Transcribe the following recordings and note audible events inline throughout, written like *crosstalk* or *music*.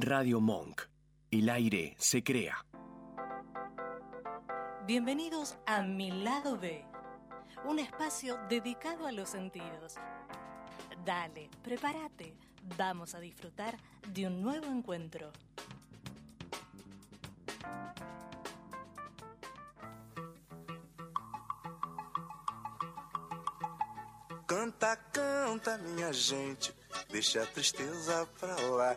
Radio Monk. El aire se crea. Bienvenidos a Mi Lado B, un espacio dedicado a los sentidos. Dale, prepárate, vamos a disfrutar de un nuevo encuentro. Canta, canta, minha gente, deixa a tristeza pra lá.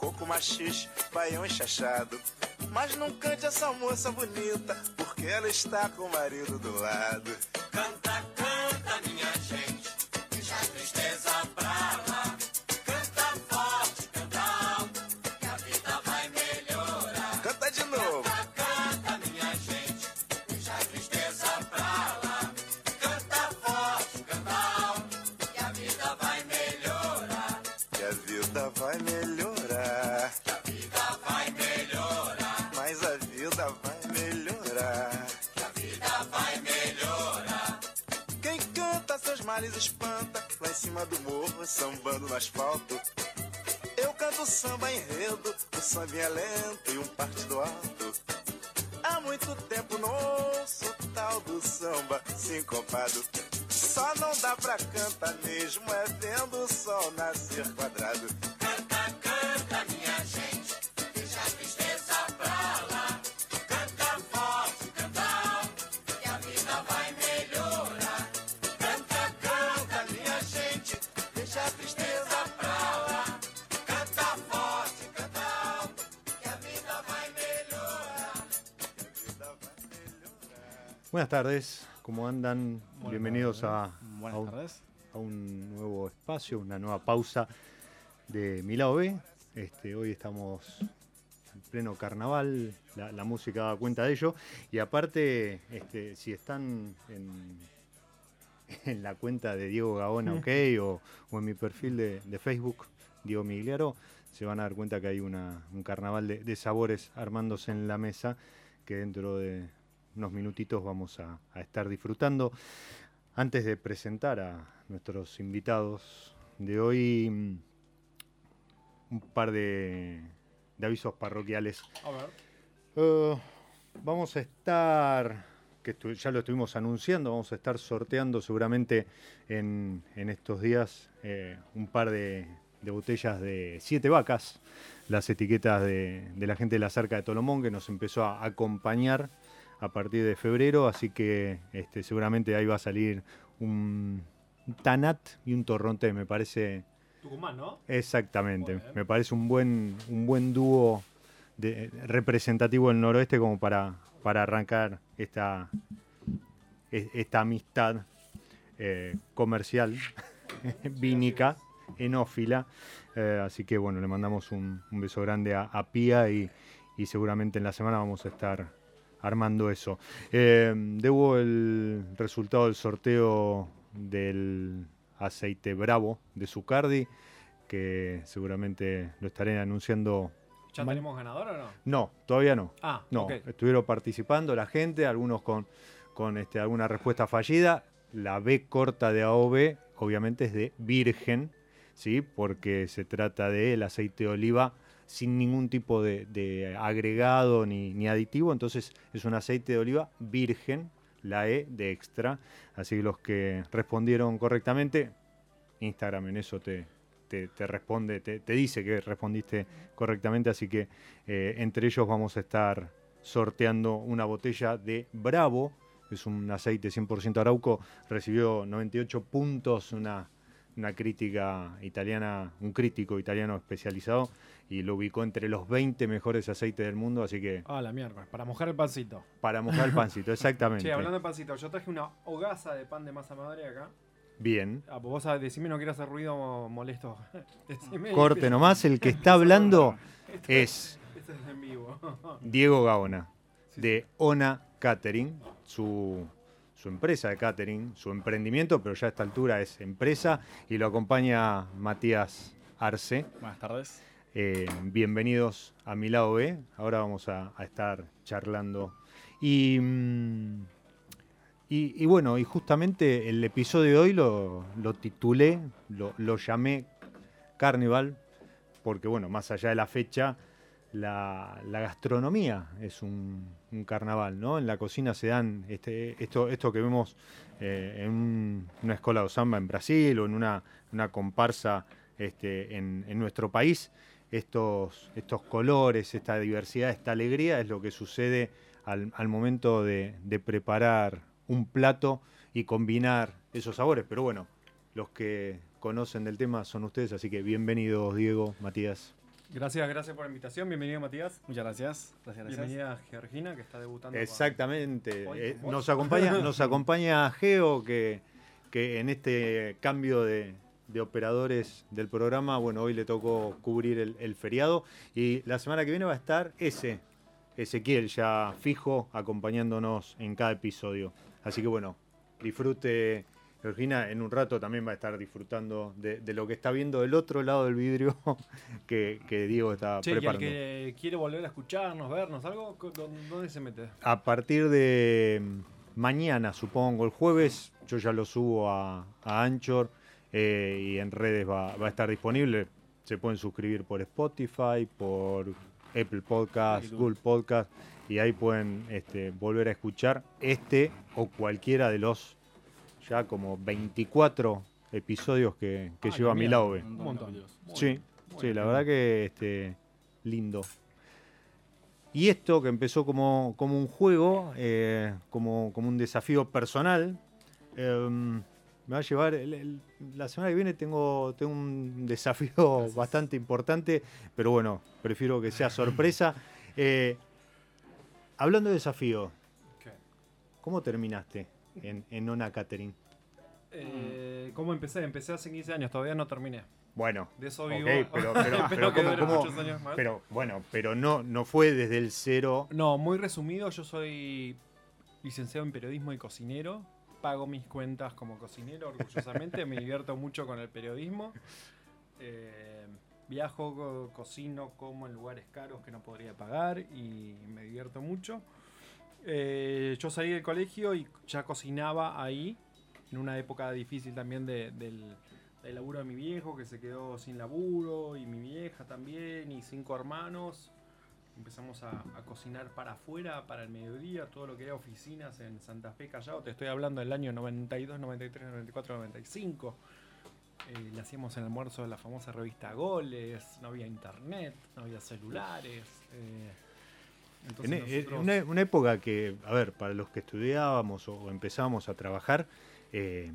coco machixe, baião enxachado. Mas não cante essa moça bonita, porque ela está com o marido do lado. Samba sincopado. Só não dá pra cantar mesmo, é vendo o sol nascer quadrado. Buenas tardes, ¿cómo andan? Buenas Bienvenidos tardes. Buenas a un, tardes. a un nuevo espacio, una nueva pausa de Mi Lado B. Este, hoy estamos en pleno carnaval, la, la música da cuenta de ello. Y aparte, este, si están en, en la cuenta de Diego Gaona, *laughs* ok, o, o en mi perfil de, de Facebook, Diego Migliaro, se van a dar cuenta que hay una- un carnaval de, de sabores armándose en la mesa que dentro de unos minutitos vamos a, a estar disfrutando. Antes de presentar a nuestros invitados de hoy, mm, un par de, de avisos parroquiales. A ver. Eh, vamos a estar, que ya lo estuvimos anunciando, vamos a estar sorteando seguramente en, en estos días eh, un par de, de botellas de siete vacas, las etiquetas de, de la gente de la Cerca de Tolomón que nos empezó a acompañar a partir de febrero, así que este, seguramente ahí va a salir un, Tanat y un Torrontés, me parece Tucumán, ¿no? Exactamente. Me parece un buen, un buen dúo de- representativo del noroeste como para, para arrancar esta, esta amistad eh, comercial, *laughs* vínica, enófila. Eh, así que bueno, le mandamos un, un beso grande a, a Pía y, y seguramente en la semana vamos a estar armando eso. Eh, debo el resultado del sorteo del aceite Bravo de Zucardi, que seguramente lo estaré anunciando. ¿Ya tenemos ganador o no? No, todavía no. Ah, No, estuvieron participando la gente, algunos con, con este, alguna respuesta fallida. La B corta de AOB, obviamente, es de virgen, ¿sí? porque se trata del aceite de oliva sin ningún tipo de, agregado ni, aditivo. Entonces, es un aceite de oliva virgen, la E de extra. Así que los que respondieron correctamente, Instagram en eso te, responde, te, te dice que respondiste correctamente, así que eh, entre ellos vamos a estar sorteando una botella de Bravo, es un aceite 100% arauco, recibió 98 puntos, una, una crítica italiana, un crítico italiano especializado, y lo ubicó entre los 20 mejores aceites del mundo, así que Ah, la mierda. Para mojar el pancito. para mojar el pancito, *laughs* exactamente. Che, hablando de pancito, yo traje una hogaza de pan de masa madre acá. Bien. Ah, pues vos decime no quiero hacer ruido molesto. *laughs* Decime- Corte nomás, el que está *laughs* hablando Esto- es esto Este es en vivo. Diego Gaona, Sí, de Ona Catering, su, su empresa de catering, su emprendimiento, pero ya a esta altura es empresa, y lo acompaña Matías Arce. Buenas tardes. Eh, bienvenidos a mi lado B. Ahora vamos a, a estar charlando. Y, mm, y, y bueno, y justamente el episodio de hoy lo, lo titulé, lo, lo llamé Carnival, porque bueno, más allá de la fecha, la, la gastronomía es un, carnaval, ¿no? En la cocina se dan este, esto, esto que vemos eh, en un- una escuela de samba en Brasil o en una, una comparsa este, en, en nuestro país. Estos, estos colores, esta diversidad, esta alegría es lo que sucede al, al momento de, de preparar un plato y combinar esos sabores. Pero bueno, los que conocen del tema son ustedes, así que bienvenidos Diego, Matías. Gracias, gracias por la invitación. Bienvenido, Matías. Muchas gracias. Gracias, gracias. Bienvenida, Georgina, que está debutando. Exactamente. Eh, nos, acompaña, *laughs* nos acompaña Geo, que, que en este cambio de, de operadores del programa, bueno, hoy le tocó cubrir el, el feriado y la semana que viene va a estar ese, Ezequiel, ya fijo, acompañándonos en cada episodio. Así que bueno, disfrute. Georgina en un rato también va a estar disfrutando de, de lo que está viendo del otro lado del vidrio *laughs* que, que Diego está Che, y el preparando. que quiere volver a escucharnos, vernos, algo, ¿dó- ¿dónde se mete? A partir de mm, mañana, supongo, el jueves, yo ya lo subo a, a Anchor eh, y en redes va, va a estar disponible. Se pueden suscribir por Spotify, por Apple Podcast, YouTube. Google Podcast y ahí pueden este, volver a escuchar este o cualquiera de los ya como 24 episodios que, que Ah, lleva mi lado B. Un montón. Sí, sí, la verdad que este, lindo. Y esto que empezó como, como un juego, eh, como, como un desafío personal, em, me va a llevar. el- el- la semana que viene tengo, tengo un desafío bastante importante, pero bueno, prefiero que sea sorpresa. *laughs* Eh, hablando de desafío. ¿cómo terminaste en, en Ona Catering? Eh, ¿Cómo empecé? Empecé hace 15 años, todavía no terminé. Bueno, De eso vivo. pero, pero, *laughs* pero ¿cómo- cómo- años más. pero bueno, pero no, no fue desde el cero. No, muy resumido, yo soy licenciado en periodismo y cocinero. Pago mis cuentas como cocinero, orgullosamente. me divierto mucho con el periodismo. Eh, viajo, co- cocino, como en lugares caros que no podría pagar y me divierto mucho. Eh, yo salí del colegio y ya cocinaba ahí, en una época difícil también de- del, laburo de mi viejo, que se quedó sin laburo, y mi vieja también, y cinco hermanos. Empezamos a, cocinar para afuera, para el mediodía, todo lo que era oficinas en Santa Fe Callao. Te estoy hablando del año 92, 93, 94, 95. Eh, le hacíamos el almuerzo de la famosa revista Goles, no había internet, no había celulares. eh, entonces e- nosotros- una, una época que, a ver, para los que estudiábamos o empezábamos a trabajar, eh,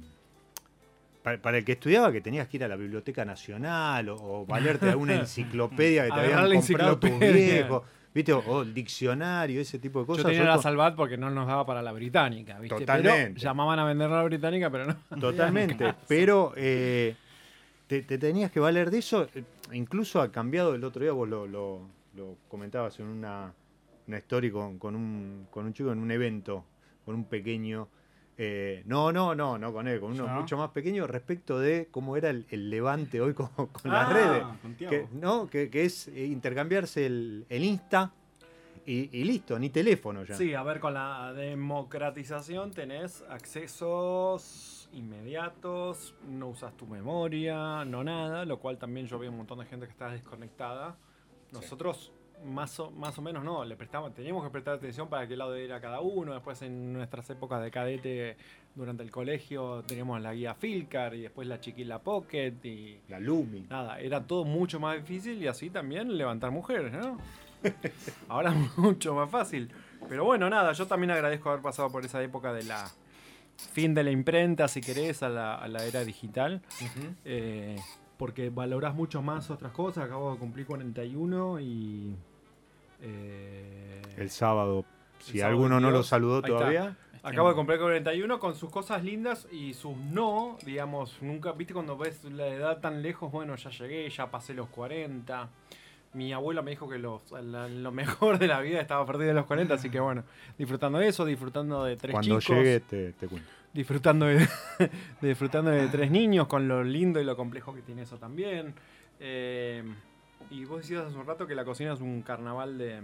para, para el que estudiaba que tenías que ir a la Biblioteca Nacional o, o valerte de alguna *laughs* enciclopedia que te habían comprado enciclopedia. viejos, ¿viste? O, o el diccionario, ese tipo de cosas. Yo tenía yo la Salvat porque no nos daba para la británica, ¿viste? Totalmente. Pero llamaban a vender la británica, pero no. *laughs* Totalmente, pero eh, te, te tenías que valer de eso. Incluso ha cambiado el otro día, vos lo, lo- lo comentabas en una, una story con, con un, con un chico en un evento, con un pequeño. eh, no, no, no, no con él, con uno mucho más pequeño respecto de cómo era el, el levante hoy con, *laughs* con las Ah, redes. con. Que, ¿no? que, que es eh, intercambiarse el, el Insta y, y listo, ni teléfono ya. Sí, a ver, con la democratización tenés accesos inmediatos, no usas tu memoria, no nada, lo cual también yo veo un montón de gente que está desconectada. Nosotros más o, más o menos no, le prestamos, teníamos que prestar atención para qué lado era cada uno. Después en nuestras épocas de cadete durante el colegio teníamos la guía Filcar y después la chiquila Pocket y La Lumi. nada, era todo mucho más difícil y así también levantar mujeres, ¿no? *laughs* Ahora es mucho más fácil. Pero bueno, nada, yo también agradezco haber pasado por esa época de la fin de la imprenta, si querés, a la, a la era digital. Eh, porque valorás mucho más otras cosas. Acabo de cumplir 41 y... eh, El sábado, si alguno no lo 22, saludó está. todavía. Acabo de cumplir 41 con sus cosas lindas y sus no, digamos, nunca, viste cuando ves la edad tan lejos, bueno, ya llegué, ya pasé los 40. Mi abuela me dijo que lo, la- lo mejor de la vida estaba a partir de los 40, así que bueno, disfrutando de eso, disfrutando de tres Cuando chicos, llegue te, te cuento. Disfrutando *laughs* de, disfrutando de tres niños, con lo lindo y lo complejo que tiene eso también. Eh, y vos decías hace un rato que la cocina es un carnaval de,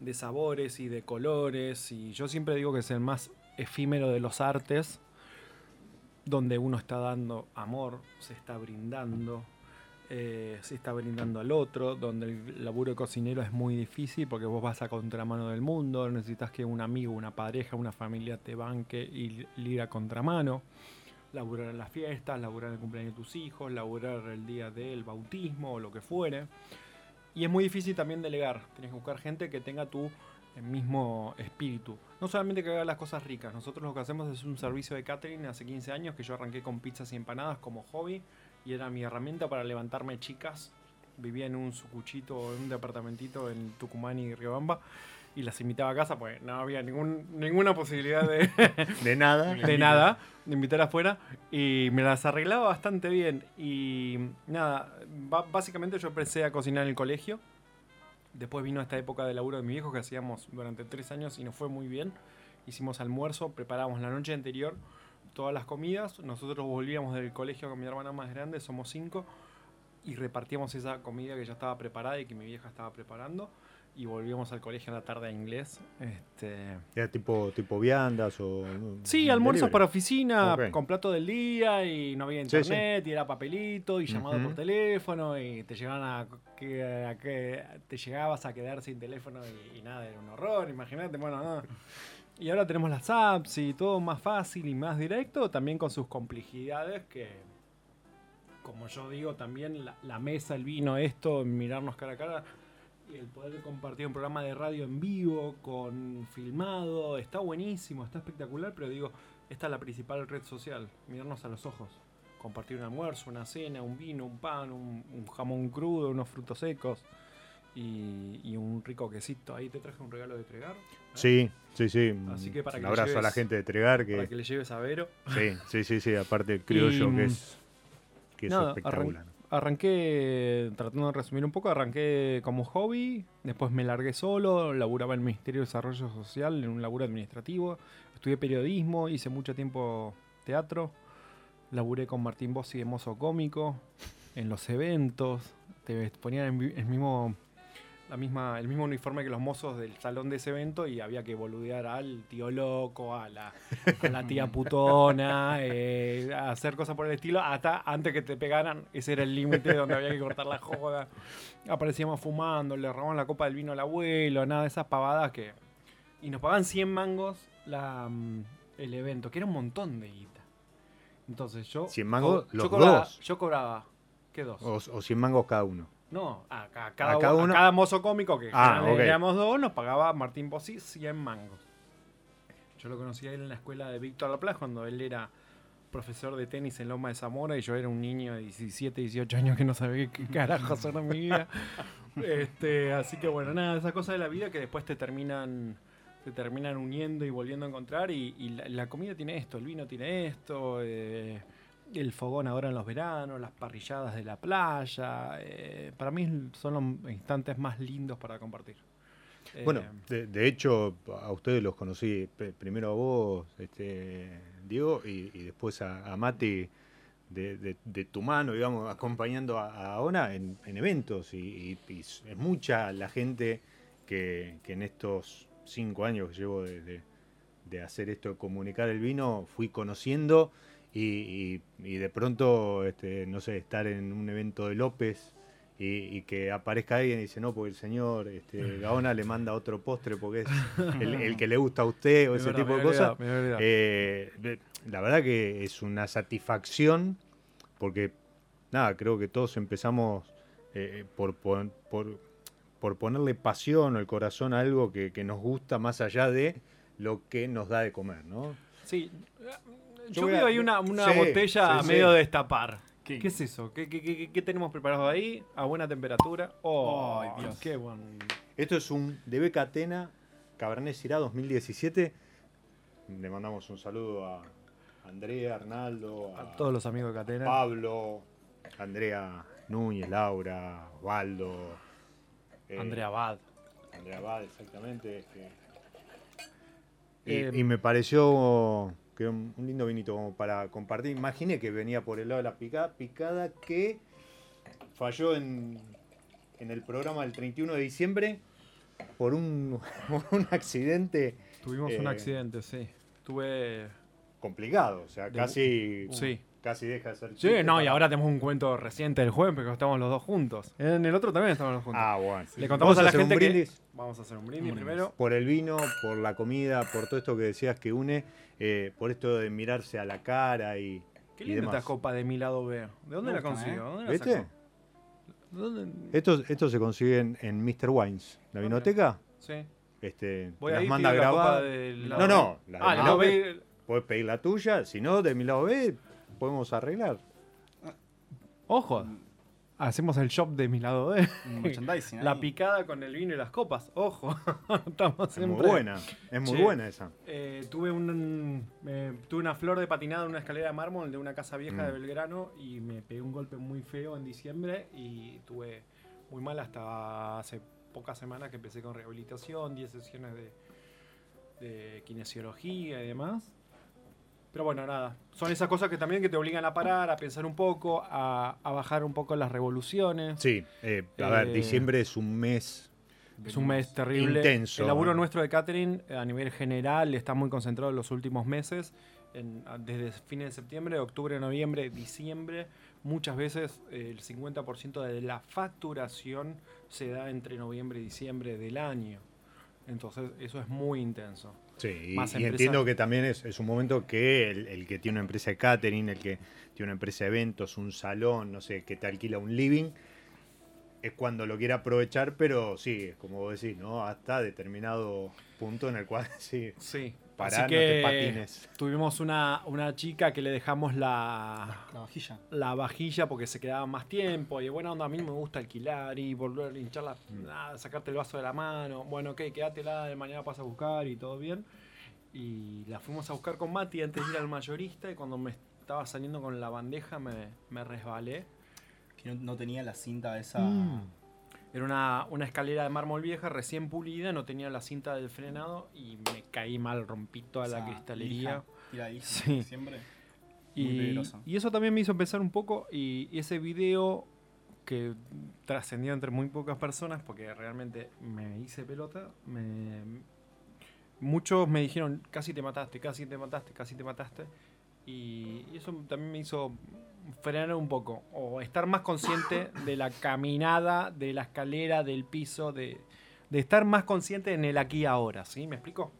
de sabores y de colores, y yo siempre digo que es el más efímero de los artes, donde uno está dando amor, se está brindando, eh, se está brindando al otro, donde el laburo de cocinero es muy difícil porque vos vas a contramano del mundo, necesitas que un amigo, una pareja, una familia te banque y ir a contramano. Laburar en las fiestas, laburar en el cumpleaños de tus hijos, laburar el día del bautismo o lo que fuere. Y es muy difícil también delegar. Tienes que buscar gente que tenga tu eh, mismo espíritu. No solamente que haga las cosas ricas. Nosotros lo que hacemos es un servicio de catering hace 15 años que yo arranqué con pizzas y empanadas como hobby y era mi herramienta para levantarme chicas. Vivía en un sucuchito, en un departamentito en Tucumán y Riobamba y las invitaba a casa porque no había ningún, ninguna posibilidad de, *laughs* De nada. *laughs* de nada, de invitar afuera, y me las arreglaba bastante bien. Y nada, básicamente yo empecé a cocinar en el colegio. Después vino esta época de laburo de mi viejo que hacíamos durante tres años y nos fue muy bien. Hicimos almuerzo, preparamos la noche anterior todas las comidas. Nosotros volvíamos del colegio con mi hermana más grande, somos cinco, y repartíamos esa comida que ya estaba preparada y que mi vieja estaba preparando. Y volvíamos al colegio en la tarde a inglés. Este, Era tipo, tipo viandas o. Sí, almuerzos para oficina, Ok. con plato del día y no había Sí, sí. internet y era papelito y llamado Ujú. por teléfono y te llegaban a que, a que te llegabas a quedar sin teléfono y, y nada, era un horror, imagínate, bueno, no. Y ahora tenemos las apps y todo más fácil y más directo, también con sus complejidades que, como yo digo, también la, la mesa, el vino, esto, mirarnos cara a cara, y el poder compartir un programa de radio en vivo, con filmado, está buenísimo, está espectacular, pero digo, esta es la principal red social, mirarnos a los ojos, compartir un almuerzo, una cena, un vino, un pan, un, jamón crudo, unos frutos secos y, y un rico quesito. Ahí te traje un regalo de Tregar. Sí, sí, sí. Así que para Un que le abrazo a la lleves- gente de Tregar. Que, Para que le lleves a Vero. Sí, sí, sí, sí. Aparte el criollo Y, que es, que es espectacular. Arranqué, tratando de resumir un poco, arranqué como hobby, después me largué solo, laburaba en el Ministerio de Desarrollo Social, en un laburo administrativo, estudié periodismo, hice mucho tiempo teatro, laburé con Martín Bossi de mozo cómico, en los eventos, te ponían en el mismo, la misma, el mismo uniforme que los mozos del salón de ese evento y había que boludear al tío loco, a la, a la tía *laughs* putona, eh, a hacer cosas por el estilo, hasta antes que te pegaran, ese era el límite donde había que cortar la joda. Aparecíamos fumando, le robaban la copa del vino al abuelo, nada de esas pavadas que... Y nos pagaban 100 mangos la, mm, el evento, que era un montón de guita. Entonces yo... 100 mangos, yo los cobraba, dos. Yo cobraba... ¿Qué dos? O, o 100 mangos cada uno. No, a, a cada, ¿A cada uno- a cada mozo cómico que Ah, dos, nos pagaba Martín Bossi 100 mangos. Yo lo conocí a él en la escuela de Víctor Laplace cuando él era profesor de tenis en Loma de Zamora y yo era un niño de 17, 18 años que no sabía qué carajo hacer en mi vida. *laughs* Este, así que bueno, nada, esas cosas de la vida que después te terminan te terminan uniendo y volviendo a encontrar y, y la, la comida tiene esto, el vino tiene esto, eh, el fogón ahora en los veranos, las parrilladas de la playa, eh, para mí son los instantes más lindos para compartir. Eh, Bueno, de, de hecho, a ustedes los conocí primero a vos, este, Diego, y, y después a, a Mati de, de- de tu mano, digamos, acompañando a, a Ona en, en eventos. Y, y- y es mucha la gente que, que en estos cinco años que llevo de hacer esto, de comunicar el vino, fui conociendo. Y, y- y de pronto, este, no sé, estar en un evento de López y, y que aparezca alguien y dice, no, porque el señor este, *laughs* Gaona le manda otro postre porque es el, el que le gusta a usted o *laughs* es ese verdad, tipo de cosas. Eh, la verdad que es una satisfacción porque, nada, creo que todos empezamos eh, por, por, por ponerle pasión o el corazón a algo que, que nos gusta más allá de lo que nos da de comer, ¿no? Sí, Yo veo ahí una, una Sí, botella sí, a medio de destapar. ¿Qué? ¿Qué es eso? ¿Qué, qué, qué- tenemos preparado ahí? A buena temperatura. Oh, Ay, Dios. qué buen. Esto es un de Catena Cabernet Syrah 2017. Le mandamos un saludo a Andrea, Arnaldo, a, A todos los amigos de Catena. Pablo, Andrea Núñez, Laura, Osvaldo. eh, Andrea Bad. Andrea Bad, exactamente. este. Y, Eh, y me pareció que era un lindo vinito como para compartir. Imaginé que venía por el lado de la picada, picada que falló en, en el programa del 31 de diciembre *laughs* por un, accidente Tuvimos un Eh, accidente, sí. Tuve. complicado. O sea, De- casi, Sí. casi deja de ser Sí, no, y ahora tenemos un cuento reciente del jueves porque estamos los dos juntos. En el otro también estamos los juntos. Ah, bueno. Le contamos ¿Vamos a la un gente que. Vamos a hacer un brindis Un brindis. primero. por el vino, por la comida, por todo esto que decías que une, eh, por esto de mirarse a la cara y, Qué y linda demás. esta copa de mi lado B. ¿De dónde la consiguió? ¿eh? ¿Dónde la ¿Viste? ¿Dónde? Esto, esto se consigue en, en Mr. Wines, la Ah, vinoteca. Sí. Este, Voy te a las manda la grabar. No, no, la de Ah, mi el lado lado B. B. Puedes pedir la tuya, si no, de mi lado B, podemos arreglar. Ojo. Hacemos el shop de mi lado. Un merchandising. *laughs* La ahí. picada con el vino y las copas. Ojo. *laughs* Estamos Es siempre. muy buena, es muy Che. buena esa. Eh, tuve, un, eh, tuve una flor de patinada en una escalera de mármol de una casa vieja Mm. de Belgrano y me pegué un golpe muy feo en diciembre y tuve muy mal hasta hace pocas semanas que empecé con rehabilitación, 10 sesiones de, de kinesiología y demás. Pero bueno, nada, son esas cosas que también que te obligan a parar, a pensar un poco, a, a bajar un poco las revoluciones. Sí, eh, a ver, Eh, diciembre es un mes. Es un mes terrible. Intenso. El laburo nuestro de catering eh, a nivel general está muy concentrado en los últimos meses. en- desde fines de septiembre, octubre, noviembre, diciembre. Muchas veces eh, el 50% de la facturación se da entre noviembre y diciembre del año. Entonces eso es muy intenso. Sí, y, Más y empresa- entiendo que también es, es un momento que el, el que tiene una empresa de catering, el que tiene una empresa de eventos, un salón, no sé, que te alquila un living, es cuando lo quiere aprovechar, pero sí, es como vos decís, ¿no? Hasta determinado punto en el cual *laughs* sí, Sí. Pará, Así no que te patines. tuvimos una, una chica que le dejamos la, La vajilla. la vajilla porque se quedaba más tiempo y onda a mí me gusta alquilar y volver a hinchar la, nada, sacarte el vaso de la mano bueno ok quédatela de mañana pasas a buscar y todo bien y la fuimos a buscar con Mati antes de ir al mayorista y cuando me estaba saliendo con la bandeja me, me resbalé Que no, no tenía la cinta esa. Mm. Era una, una escalera de mármol vieja recién pulida no tenía la cinta del frenado y me caí mal rompí toda la cristalería lija, tiradija, Sí. Siempre. Muy Y, peligroso. y eso también me hizo pensar un poco y, y ese video que trascendió entre muy pocas personas porque realmente me hice pelota, me- muchos me dijeron casi te mataste, casi te mataste, casi te mataste y, y eso también me hizo frenar un poco o estar más consciente de la caminada, de la escalera, del piso, de, de estar más consciente en el aquí y ahora, ¿sí? ¿Me explico?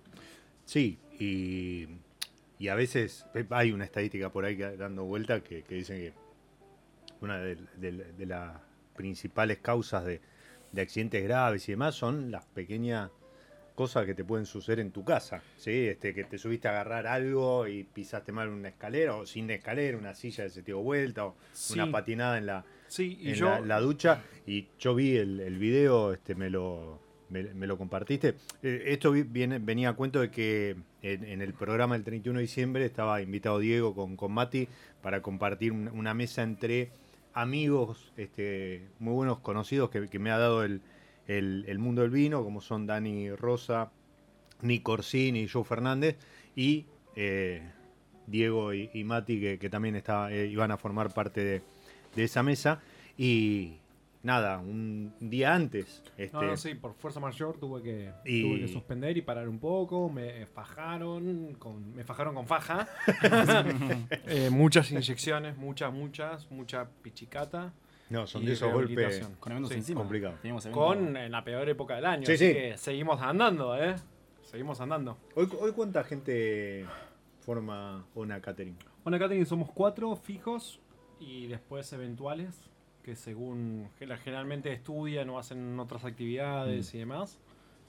Sí, y, y a veces eh, hay una estadística por ahí dando vuelta que, que dicen que una de, de- de las principales causas de, de accidentes graves y demás son las pequeñas cosas que te pueden suceder en tu casa, ¿sí? Este, que te subiste a agarrar algo y pisaste mal una escalera o sin escalera, una silla que se te dio vuelta o Sí. una patinada en la, Sí, y en yo... la, la ducha y yo vi el, el video, este, me lo, me, me lo compartiste. Eh, esto vi- viene, venía a cuento de que en, en el programa del 31 de diciembre estaba invitado Diego con, con Mati para compartir un- una mesa entre amigos este, muy buenos conocidos que, que me ha dado el, el- el mundo del vino, como son Dani Rosa, Nick Orsini y Joe Fernández, y eh, Diego y, y Mati, que, que también estaba, eh, iban a formar parte de, de esa mesa. Y nada, un día antes. Este, No, no, sí, por fuerza mayor tuve que, Y- tuve que suspender y parar un poco. Me fajaron con, me fajaron con faja. *laughs* *laughs* Eh, muchas inyecciones, muchas, muchas, mucha pichicata. No, son de esos golpes. Con eventos Sí, encima. complicado. Eventos- Con en la peor época del año. Sí, así sí. que seguimos andando, ¿eh? Seguimos andando. Hoy, hoy cuánta gente forma una catering. Bueno, Catering somos cuatro fijos y después eventuales que según generalmente estudian o hacen otras actividades y demás,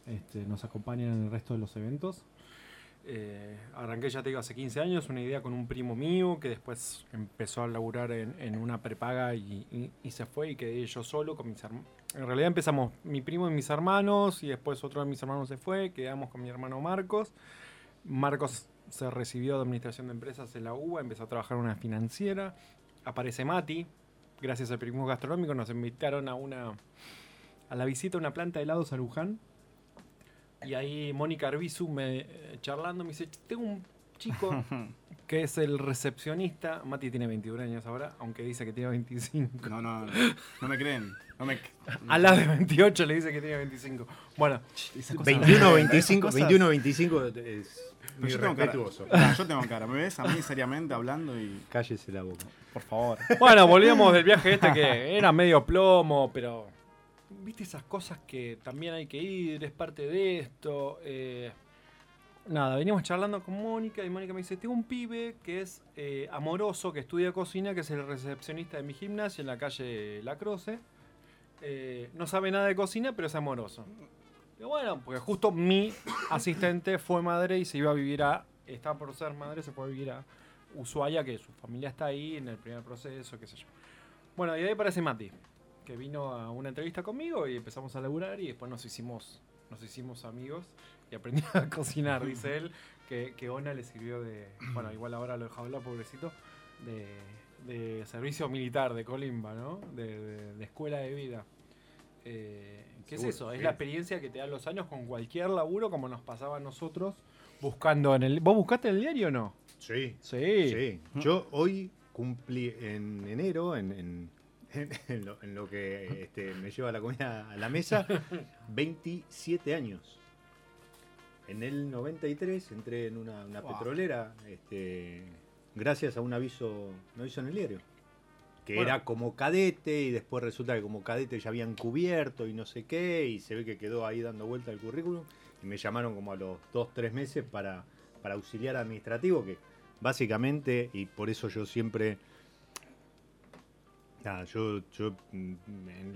este, nos acompañan en el resto de los eventos. Eh, arranqué, ya te digo, hace 15 años, una idea con un primo mío que después empezó a laburar en, en una prepaga y, y- y se fue y quedé yo solo con mis hermanos. En realidad empezamos mi primo y mis hermanos y después otro de mis hermanos se fue, quedamos con mi hermano Marcos. Marcos se recibió de administración de empresas en la UBA, empezó a trabajar en una financiera. Aparece Mati, gracias al periodismo gastronómico, nos invitaron a una a la visita a una planta de helados a Luján. Y ahí Mónica Arbizu me eh, charlando me dice, tengo un chico *laughs* que es el recepcionista. Mati tiene 21 años ahora, aunque dice que tiene 25. No, no, no, no me creen. No me, A la de 28 le dice que tiene 25. Bueno, esas cosas- 21 25, cosas- 21 25 es muy yo tengo cara. yo tengo cara. ¿Me ves a mí seriamente hablando y. Cállese la boca. Por favor. Bueno, volvíamos del viaje este que era medio plomo, pero. ¿Viste esas cosas que también hay que ir? Es parte de esto. eh, nada, veníamos charlando con Mónica y Mónica me dice: Tengo un pibe que es eh, amoroso, que estudia cocina, que es el recepcionista de mi gimnasio en la calle La Croce. Eh, no sabe nada de cocina, pero es amoroso. Y bueno, porque justo mi asistente fue madre y se iba a vivir a. Estaba por ser madre, se fue a vivir a Ushuaia, que su familia está ahí en el primer proceso, qué sé yo. Bueno, y ahí aparece Mati, que vino a una entrevista conmigo y empezamos a laburar y después nos hicimos, nos hicimos amigos y aprendí a *laughs* cocinar, dice él, que, que Ona le sirvió de, bueno, igual ahora lo he dejado hablar, pobrecito, de, de servicio militar de Colimba, ¿no? De, de- de escuela de vida. Eh, ¿Qué es eso? Es la experiencia que te dan los años con cualquier laburo como nos pasaba a nosotros buscando en el... ¿Vos buscaste en el diario o no? Sí. Sí. Sí. Yo hoy cumplí en enero, en, en- en lo, en lo que este, me lleva la comida a la mesa, *laughs* 27 años. En el 93 entré en una, una Wow. petrolera, este, gracias a un aviso, un aviso en el diario. Que Bueno. era como cadete y después resulta que como cadete ya habían cubierto y no sé qué y se ve que quedó ahí dando vuelta el currículum y me llamaron como a los 2, 3 meses para, para auxiliar administrativo que básicamente, y por eso yo siempre. Yo, mm,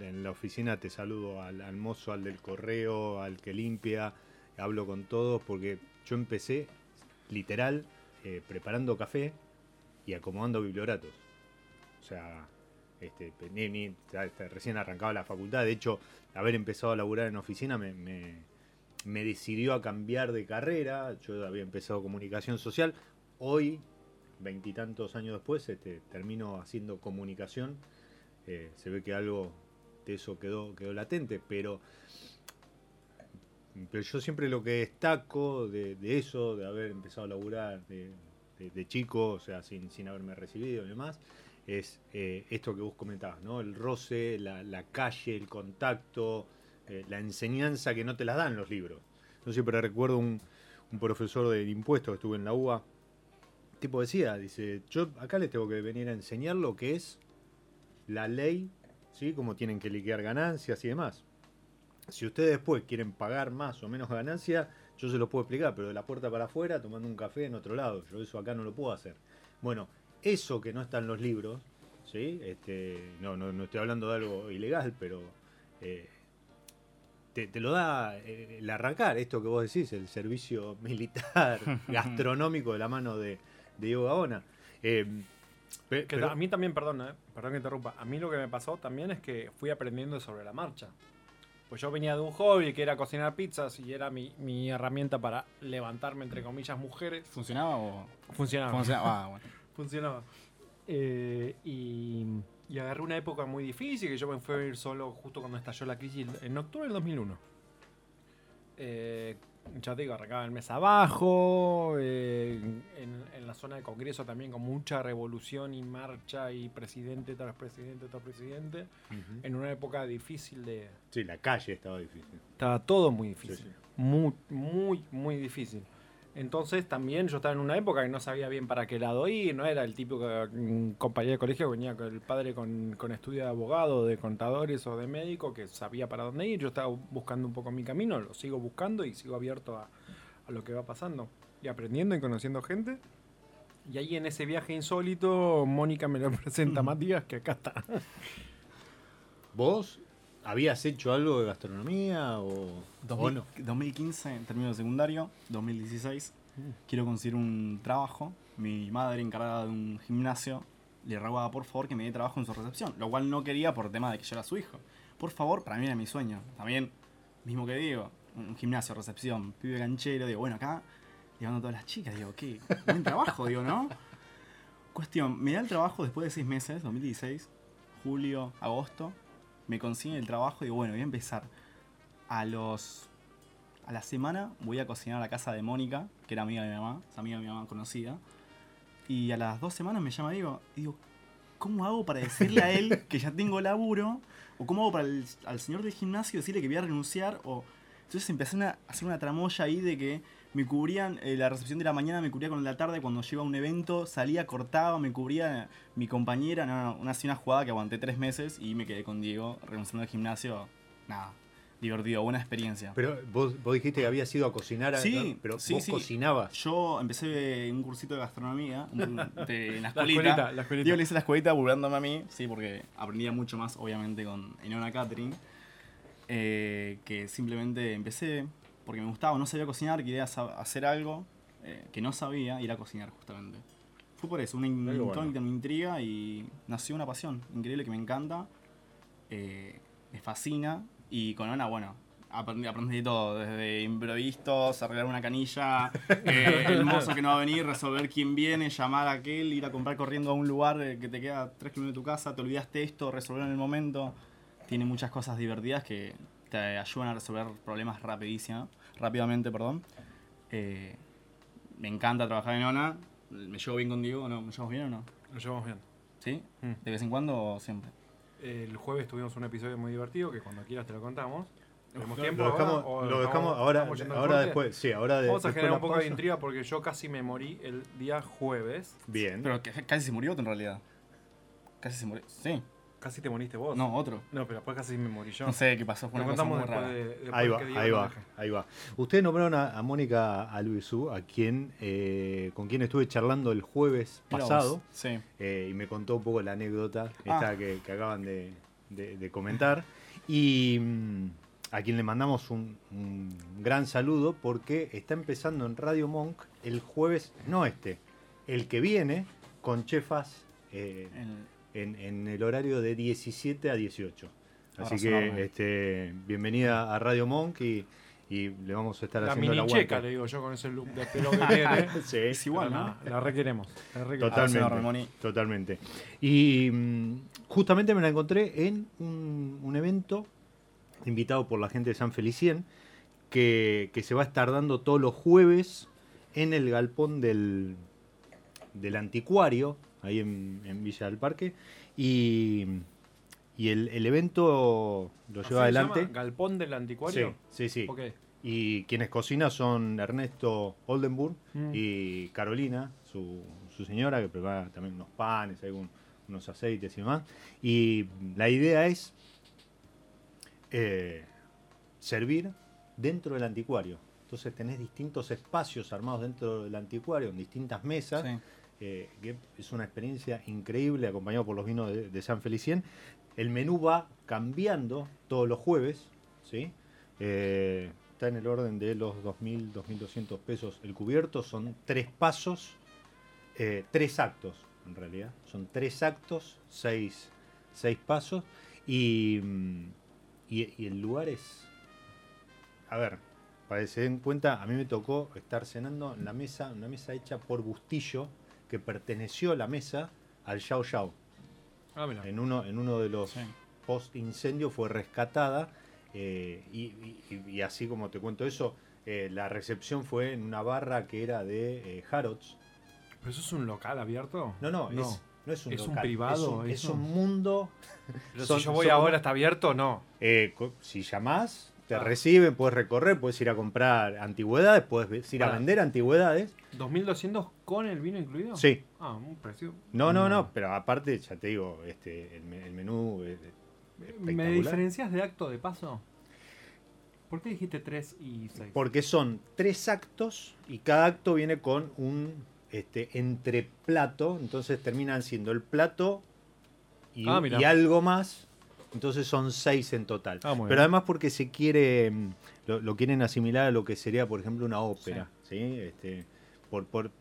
en, la oficina te saludo al, al mozo, al del correo, al que limpia, hablo con todos, porque yo empecé literal eh, preparando café y acomodando biblioratos. O sea, este, este, recién arrancaba la facultad, de hecho, haber empezado a laburar en oficina me, me decidió a cambiar de carrera, yo había empezado comunicación social, hoy, veintitantos años después, este, termino haciendo comunicación, Eh, se ve que algo de eso quedó, quedó latente, pero, pero yo siempre lo que destaco de, de eso, de haber empezado a laburar de, de- de chico, o sea, sin, sin haberme recibido y demás, es eh, esto que vos comentabas, ¿no? El roce, la, calle, el contacto, eh, la enseñanza que no te las dan los libros. Yo siempre recuerdo un, un profesor del impuesto que estuve en la UBA, tipo decía, dice, yo acá les tengo que venir a enseñar lo que es la ley, ¿sí? Cómo tienen que liquidar ganancias y demás. Si ustedes después quieren pagar más o menos ganancia, yo se lo puedo explicar, pero de la puerta para afuera, tomando un café en otro lado. Yo eso acá no lo puedo hacer. Bueno, eso que no está en los libros, ¿sí? Este, no, no, no estoy hablando de algo ilegal, pero eh, te, te lo da eh, el arrancar, esto que vos decís, el servicio *laughs* militar, *laughs* gastronómico de la mano de, de Diego Gaona. Eh, pe- Que pero- a mí también, perdón, eh, perdón que interrumpa. A mí lo que me pasó también es que fui aprendiendo sobre la marcha. Pues yo venía de un hobby que era cocinar pizzas y era mi, mi herramienta para levantarme, entre comillas, mujeres. ¿Funcionaba o.? Funcionaba. Funcionaba. Ah, bueno. *laughs* Funcionaba. Eh, y, y agarré una época muy difícil que yo me fui a ir solo justo cuando estalló la crisis en octubre del 2001. Eh, ya te digo, arrancaba el mes abajo, eh, en, en la zona de Congreso también con mucha revolución y marcha y presidente tras presidente tras presidente, en una época difícil de... Sí, la calle estaba difícil. Estaba todo muy difícil. Sí, sí. Muy, muy, muy difícil. Entonces también yo estaba en una época que no sabía bien para qué lado ir, no era el típico mm, compañero de colegio que venía con el padre con, con estudio de abogado, de contadores o de médico que sabía para dónde ir. Yo estaba buscando un poco mi camino, lo sigo buscando y sigo abierto a, a lo que va pasando y aprendiendo y conociendo gente. Y ahí en ese viaje insólito, Mónica me lo *laughs* presenta a Matías, que acá está. ¿Vos habías hecho algo de gastronomía o, o 2000 no? 2015, término de secundario. 2016, quiero conseguir un trabajo. Mi madre, encargada de un gimnasio, le rogaba por favor que me dé trabajo en su recepción. Lo cual no quería por tema de que yo era su hijo. Por favor, para mí era mi sueño. También, mismo que digo, un gimnasio, recepción, pibe canchero. Digo, bueno, acá llevando a todas las chicas. Digo, qué buen trabajo, digo, ¿no? Cuestión, me da el trabajo después de seis meses, 2016. julio, agosto. Me consiguen el trabajo y digo, bueno, voy a empezar. A los. A la semana voy a cocinar a la casa de Mónica, que era amiga de mi mamá, es amiga de mi mamá conocida. Y a las dos semanas me llama Diego y digo, ¿cómo hago para decirle a él que ya tengo laburo? ¿O cómo hago para al señor del gimnasio decirle que voy a renunciar? O... Entonces empecé a hacer una tramoya ahí de que me cubrían eh, la recepción de la mañana, me cubría con la tarde, cuando llego a un evento, salía, cortaba, me cubría mi compañera, no, no, una, así una jugada que aguanté tres meses y me quedé con Diego renunciando al gimnasio. Nada, divertido, buena experiencia. Pero vos, vos dijiste que habías ido a cocinar, Sí, ¿no? pero sí, vos sí. cocinabas. Yo empecé un cursito de gastronomía un- *laughs* de- en la La escuelita. escuelita, la escuelita. Diego le hice la escuelita burlándome a mí, sí, porque aprendía mucho más, obviamente, con Enona Catering. eh, que simplemente empecé porque me gustaba, no sabía cocinar, quería hacer algo eh, que no sabía, ir a cocinar justamente. Fue por eso, una in- Algo bueno. incógnita, una intriga y nació una pasión increíble que me encanta, eh, me fascina y con Ana, bueno, aprendí, aprendí todo, desde imprevistos, arreglar una canilla, *laughs* eh, el mozo que no va a venir, resolver quién viene, llamar a aquel, ir a comprar corriendo a un lugar eh, que te queda 3 kilómetros de tu casa, te olvidaste esto, resolver en el momento. Tiene muchas cosas divertidas que te ayudan a resolver problemas rapidísimo, rápidamente. Perdón. Eh, me encanta trabajar en ONA. ¿Me llevo bien contigo o no? ¿Me llevamos bien o no? Lo llevamos bien. ¿Sí? Mm. ¿De vez en cuando o siempre? El jueves tuvimos un episodio muy divertido que cuando quieras te lo contamos. ¿Tenemos Lo tiempo dejamos, ahora o lo dejamos ahora, después. Sí, ahora de, Vamos a generar un poco de intriga porque yo casi me morí el día jueves. Bien. Pero que casi se murió en realidad. Casi se murió. Sí. Casi te moriste vos. No, otro. No, pero después casi me morí yo. No sé qué pasó. Fue una cosa contamos muy después rara. de, después Ahí va, ahí va, ahí va. Ustedes nombraron a, a Mónica Albizu, a quien, eh, con quien estuve charlando el jueves pasado, Sí. eh, y me contó un poco la anécdota Ah. esta que, que acaban de, de- de comentar. Y mm, a quien le mandamos un, un gran saludo porque está empezando en Radio Monk el jueves, no este, el que viene, con chefas eh, El- en, en el horario de 17 a 18. Así Abrazo que este, bienvenida a Radio Monk y, y le vamos a estar La haciendo mini el checa, le digo yo, con ese look de pelo que tiene. *laughs* Sí, Es igual, ¿no? La requeremos. La requeremos. Totalmente. Totalmente. Y mm, justamente me la encontré en un, un evento invitado por la gente de San Felicien que, que se va a estar dando todos los jueves en el galpón del, del anticuario, ahí en, en Villa del Parque. Y, y el, el evento lo ¿Así lleva se adelante. llama? ¿Galpón del anticuario? Sí, sí, sí. Y quienes cocinan son Ernesto Oldenburg Mm. y Carolina, su, su señora, que prepara también unos panes, un- unos aceites y demás. Y la idea es eh, servir dentro del anticuario. Entonces tenés distintos espacios armados dentro del anticuario, en distintas mesas. Sí. Es una experiencia increíble, acompañado por los vinos de, de San Felicien. El menú va cambiando todos los jueves, ¿sí? Eh, está en el orden de los 2.000, 2.200 pesos el cubierto. Son tres pasos, eh, tres actos, en realidad. Son tres actos, seis, seis pasos. Y, mm, y, y el lugar es... A ver, para que se den cuenta, a mí me tocó estar cenando en la mesa, una mesa hecha por Bustillo, que perteneció la mesa al Yao Yao. Ah, mira. En uno, en uno de los Sí. post incendio fue rescatada eh, y, y- y así como te cuento eso, eh, la recepción fue en una barra que era de eh, Harrods. ¿Pero eso es un local abierto? No, no, Es, no es un ¿Es un local, privado Es un, es un mundo. Pero son- si yo voy son- ahora, ¿está abierto? No. eh, co- si llamás, te Ah. reciben, puedes recorrer, puedes ir a comprar antigüedades, puedes ir a vender antigüedades. ¿2200 con el vino incluido? Sí. Ah, un precio. No, no, no, pero aparte, ya te digo, este, el, el menú es ¿Me diferencias de acto de paso? ¿Por qué dijiste 3 y 6? Porque son tres actos y cada acto viene con un este, entreplato. Entonces terminan siendo el plato y, Ah, y algo más. Entonces son seis en total. Ah, Pero bien. además porque se quiere, mm, lo, lo quieren asimilar a lo que sería, por ejemplo, una ópera. ¿sí? Este, por, por,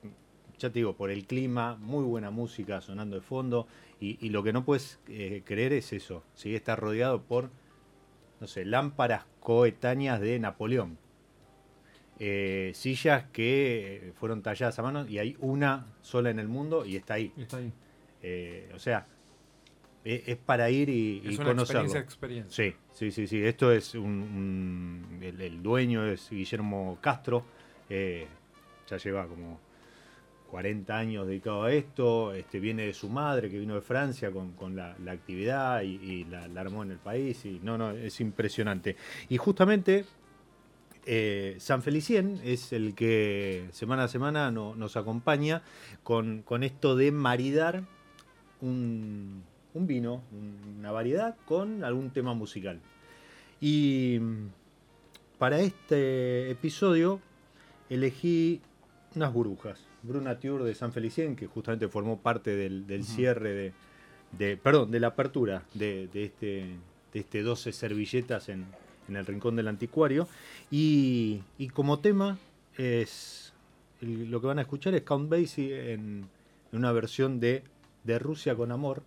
ya te digo, por el clima, muy buena música sonando de fondo. Y, y lo que no puedes eh, creer es eso. ¿sí? Está rodeado por, no sé, lámparas coetáneas de Napoleón. Eh, sillas que eh, fueron talladas a mano y hay una sola en el mundo y está ahí. Está ahí. Eh, o sea, es, es para ir y, y Es una conocerlo. experiencia, experiencia. Sí, sí, sí, sí. Esto es un, un- el, el dueño es Guillermo Castro. eh, ya lleva como 40 años dedicado a esto. Este viene de su madre que vino de Francia con, con la, la actividad y, y la, la armó en el país. Y no, no, es impresionante. Y justamente eh, San Felicien es el que semana a semana no- nos acompaña con, con esto de maridar un, un vino, un- una variedad con algún tema musical. Y mm, para este episodio elegí unas burbujas. Bruna Tour de San Felicien, que justamente formó parte del, del cierre de, de- Perdón, de la apertura de, de este, de este 12 servilletas en, en el Rincón del Anticuario. Y, y como tema es. el- lo que van a escuchar es Count Basie en, en una versión de De Rusia con Amor,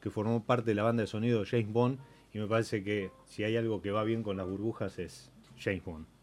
que formó parte de la banda de sonido James Bond. Y me parece que si hay algo que va bien con las burbujas es James Bond.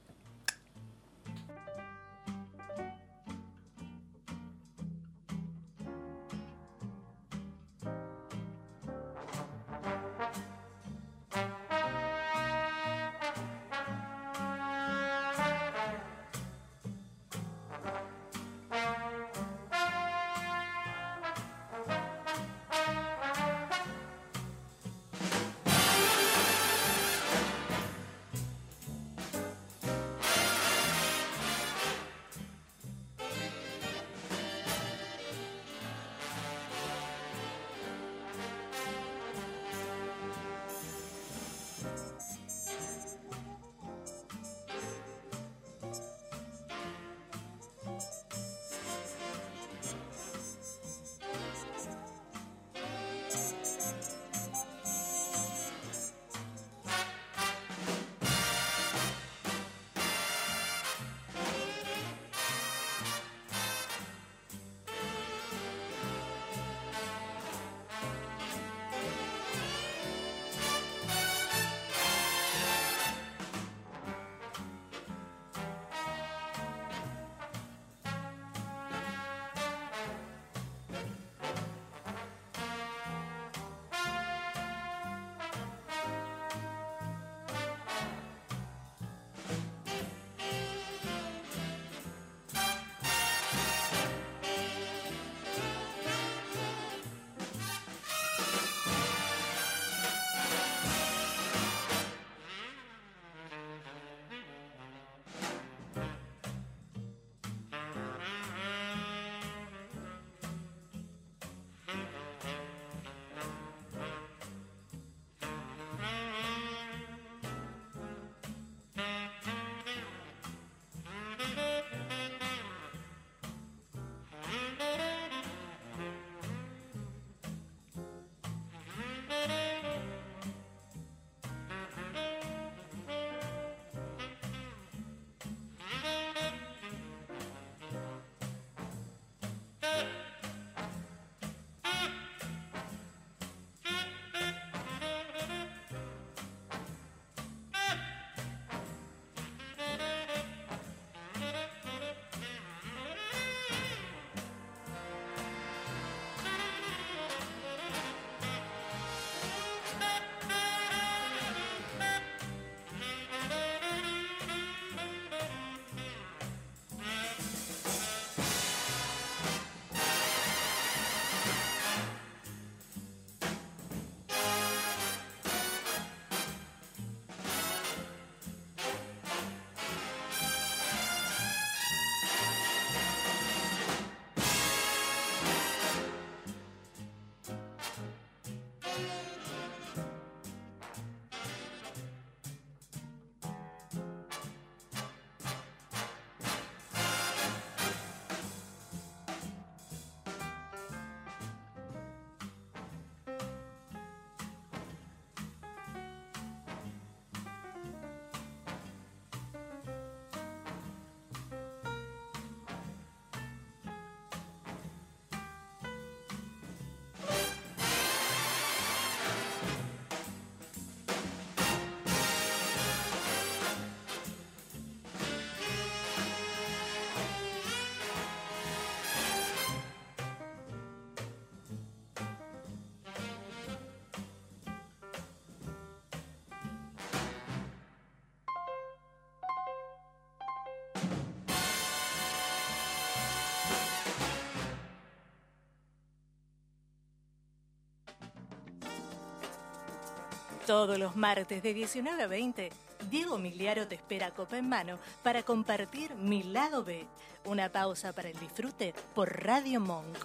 Todos los martes de 19 a 20, Diego Miliaro te espera copa en mano para compartir Mi Lado B. Una pausa para el disfrute por Radio Monk.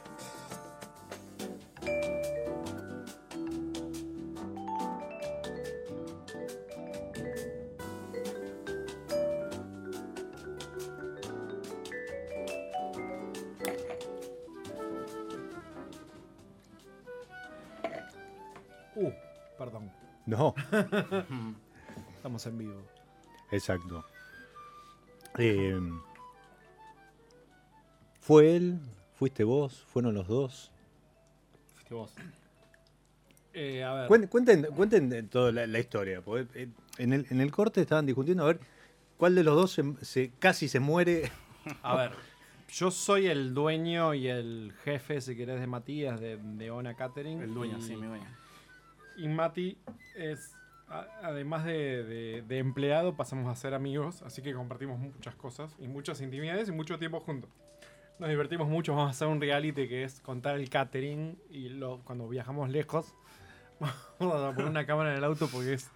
No, *laughs* Estamos en vivo. exacto. Eh, ¿Fue él? ¿Fuiste vos? ¿Fueron los dos? Fuiste vos. Eh, a ver. Cuen- Cuenten, cuenten toda la, la historia. porque, eh, en, el, en el corte estaban discutiendo a ver cuál de los dos se, se- casi se muere. *laughs* A ver, yo soy el dueño y el jefe, si querés, de Matías, de, de Ona Catering. El dueño, y, sí, mi dueño. Y Mati es, a- además de, de- de empleado, pasamos a ser amigos, así que compartimos muchas cosas y muchas intimidades y mucho tiempo juntos. Nos divertimos mucho, vamos a hacer un reality que es contar el catering y lo, cuando viajamos lejos, *laughs* vamos a poner una cámara en el auto porque es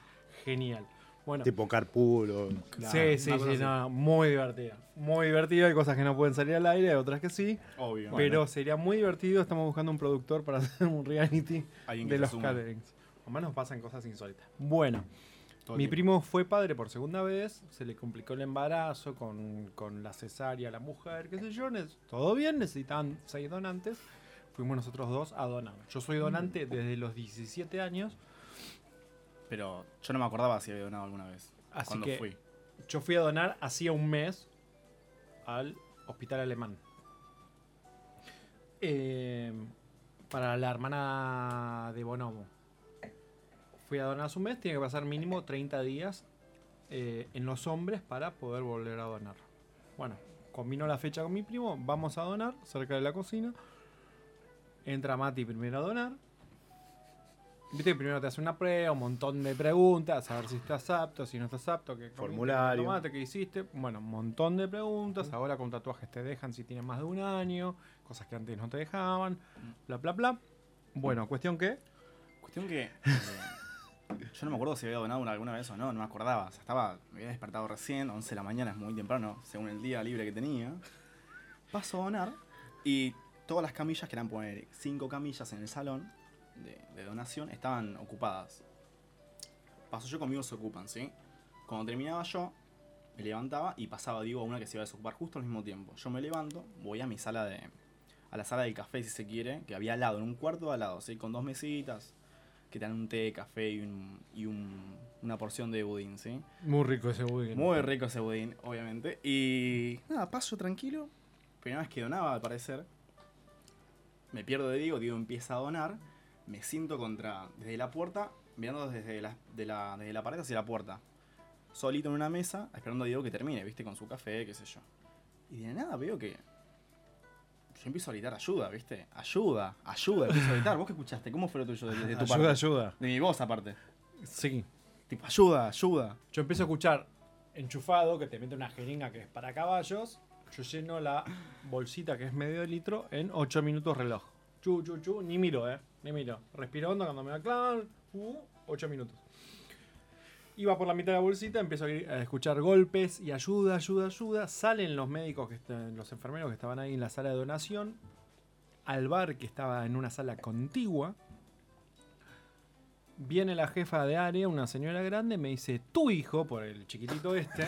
genial. Bueno, tipo carpool o... sí, sí, sí, no, muy divertida. Muy divertida, hay cosas que no pueden salir al aire, hay otras que sí. Obvio. Pero sería muy divertido. Estamos buscando un productor para *laughs* hacer un reality de los caterings. O más nos pasan cosas insólitas. Bueno, Todo mi bien. primo fue padre por segunda vez. Se le complicó el embarazo con, con la cesárea la mujer, qué sé yo. Todo bien, necesitaban seis donantes. Fuimos nosotros dos a donar. Yo soy donante desde los 17 años. Pero yo no me acordaba si había donado alguna vez. Así cuando que- fui. Yo fui a donar hacía un mes al hospital alemán. Eh, para la hermana de Bonomo. Fui a donar hace un mes, tiene que pasar mínimo 30 días eh, en los hombres para poder volver a donar. Bueno, combino la fecha con mi primo, vamos a donar cerca de la cocina. Entra Mati primero a donar. Viste que primero te hace una prueba, un montón de preguntas, a ver si estás apto, si no estás apto, qué Formulario. qué hiciste. Bueno, un montón de preguntas. Ahora con tatuajes te dejan si tienes más de un año, cosas que antes no te dejaban, bla, bla, bla. Bueno, cuestión que Cuestión que. *laughs* yo no me acuerdo si había donado una- alguna vez o no, no me acordaba. O sea, estaba, me había despertado recién, 11 de la mañana, es muy temprano, según el día libre que tenía. Paso a donar y todas las camillas, que eran poner 5 camillas en el salón de, de donación, estaban ocupadas. Paso yo, conmigo se ocupan, ¿sí? Cuando terminaba yo, me levantaba y pasaba, digo, a una que se iba a desocupar justo al mismo tiempo. Yo me levanto, voy a mi sala de. a la sala del café, si se quiere, que había al lado, en un cuarto al lado, ¿sí? Con dos mesitas, que te dan un té, café y, un- y un- una porción de budín, ¿sí? muy rico ese budín. Muy rico ese budín, obviamente. Y nada, paso tranquilo. Primera vez que donaba, al parecer. Me pierdo de Diego, Diego empieza a donar. Me siento contra, desde la puerta, mirando desde la, de la, desde la pared hacia la puerta. Solito en una mesa, esperando a Diego que termine, viste, con su café, qué sé yo. Y de nada veo que. Yo empiezo a gritar ayuda, viste. Ayuda, ayuda, empiezo a gritar. ¿Vos qué escuchaste? ¿Cómo fue lo tuyo de, de tu ayuda, parte? ayuda. De mi voz aparte. Sí. Tipo, ayuda, ayuda. Yo empiezo a escuchar enchufado, que te mete una jeringa que es para caballos. Yo lleno la bolsita que es medio de litro en 8 minutos reloj. Chu, chu, chu, ni miro, eh. Ni miro. Respiro hondo cuando me da clavan. Uh, 8 minutos. Iba por la mitad de la bolsita, empiezo a escuchar golpes y ayuda, ayuda, ayuda. Salen los médicos, que los enfermeros que estaban ahí en la sala de donación. Al bar que estaba en una sala contigua. Viene la jefa de área, una señora grande, me dice, tu hijo, por el chiquitito este,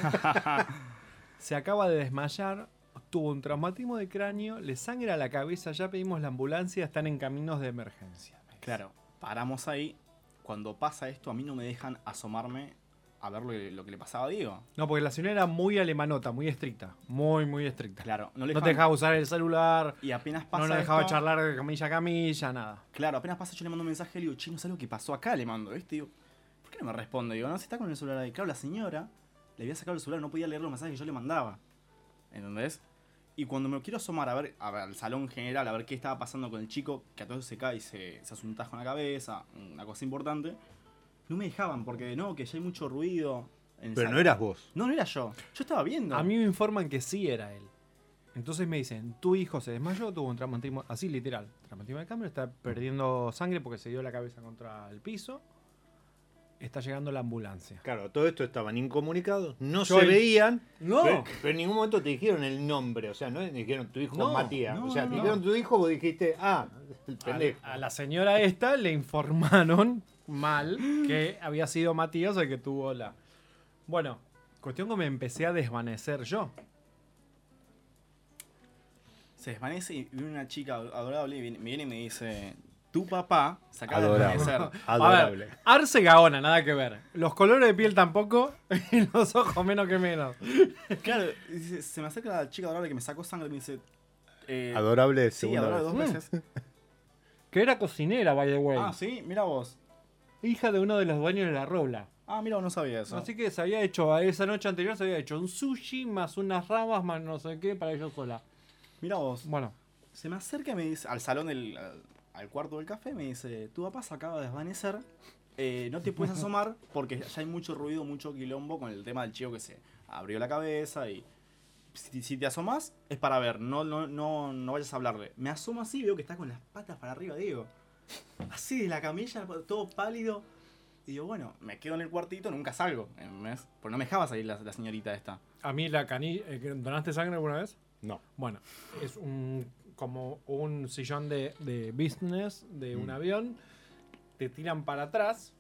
*laughs* se acaba de desmayar, tuvo un traumatismo de cráneo, le sangra la cabeza, ya pedimos la ambulancia, están en caminos de emergencia. Claro, paramos ahí. Cuando pasa esto, a mí no me dejan asomarme a ver lo que, lo que le pasaba a Diego. No, porque la señora era muy alemanota, muy estricta, muy, muy estricta. Claro, no le No te dejaba usar el celular, Y apenas pasa no dejaba esto- charlar de camilla a camilla, nada. Claro, apenas pasa, yo le mando un mensaje, le digo, chino, ¿sabes lo que pasó acá? Le mando, ¿viste? Digo, ¿por qué no me responde? Digo, no, si está con el celular ahí. Claro, la señora le había sacado el celular, no podía leer los mensajes que yo le mandaba. ¿Entendés? Y cuando me quiero asomar a ver, a ver al salón general, a ver qué estaba pasando con el chico, que a todos se cae y se, se hace un tajo en la cabeza, una cosa importante, no me dejaban porque no, que ya hay mucho ruido. en el Pero no eras vos. No, no era yo. Yo estaba viendo. A mí me informan que sí era él. Entonces me dicen, tu hijo se desmayó, tuvo un traumatismo, así literal, traumatismo de cambio, está perdiendo sangre porque se dio la cabeza contra el piso. está llegando la ambulancia. Claro, todo esto estaban incomunicados, no Yo se el- veían, No. pero, pero en ningún momento te dijeron el nombre, o sea, no dijeron tu hijo No, Matías, no, o sea, no, te no. dijeron tu hijo, vos dijiste, ah, el A, pendejo. a la señora esta le informaron mal que había sido Matías el que tuvo la... Bueno, cuestión que me empecé a desvanecer yo. Se desvanece y viene una chica adorable y viene, me viene y me dice, tu papá se acaba de Adorable. desvanecer. *laughs* Adorable. A ver, Arce Gaona, nada que ver. Los colores de piel tampoco *laughs* y los ojos menos que menos. Claro, se me acerca la chica adorable que me sacó sangre y me dice... eh, Adorable, Sí, segunda adorable vez. dos Mm. veces. Que era cocinera, by the way. Ah, sí, mira vos. Hija de uno de los dueños de la Robla. Ah, mira, no sabía eso. Así que se había hecho, esa noche anterior se había hecho un sushi más unas ramas más no sé qué para ellos sola. Mira vos. Bueno, Se me acerca y me dice, al salón, del, al, cuarto del café, me dice, tu papá se acaba de desvanecer, eh, no te puedes asomar porque ya hay mucho ruido, mucho quilombo con el tema del chico que se abrió la cabeza y si, si te asomas es para ver, no, no, no, no vayas a hablarle. Me asomo así y veo que está con las patas para arriba, digo. Así de la camilla, todo pálido. Y digo, bueno, me quedo en el cuartito, nunca salgo. ¿entendés? Porque no me dejaba salir la, la señorita esta. a mí la canilla... ¿Donaste sangre alguna vez? No. Bueno, es un como un sillón de, de business de un Mm. avión. Te tiran para atrás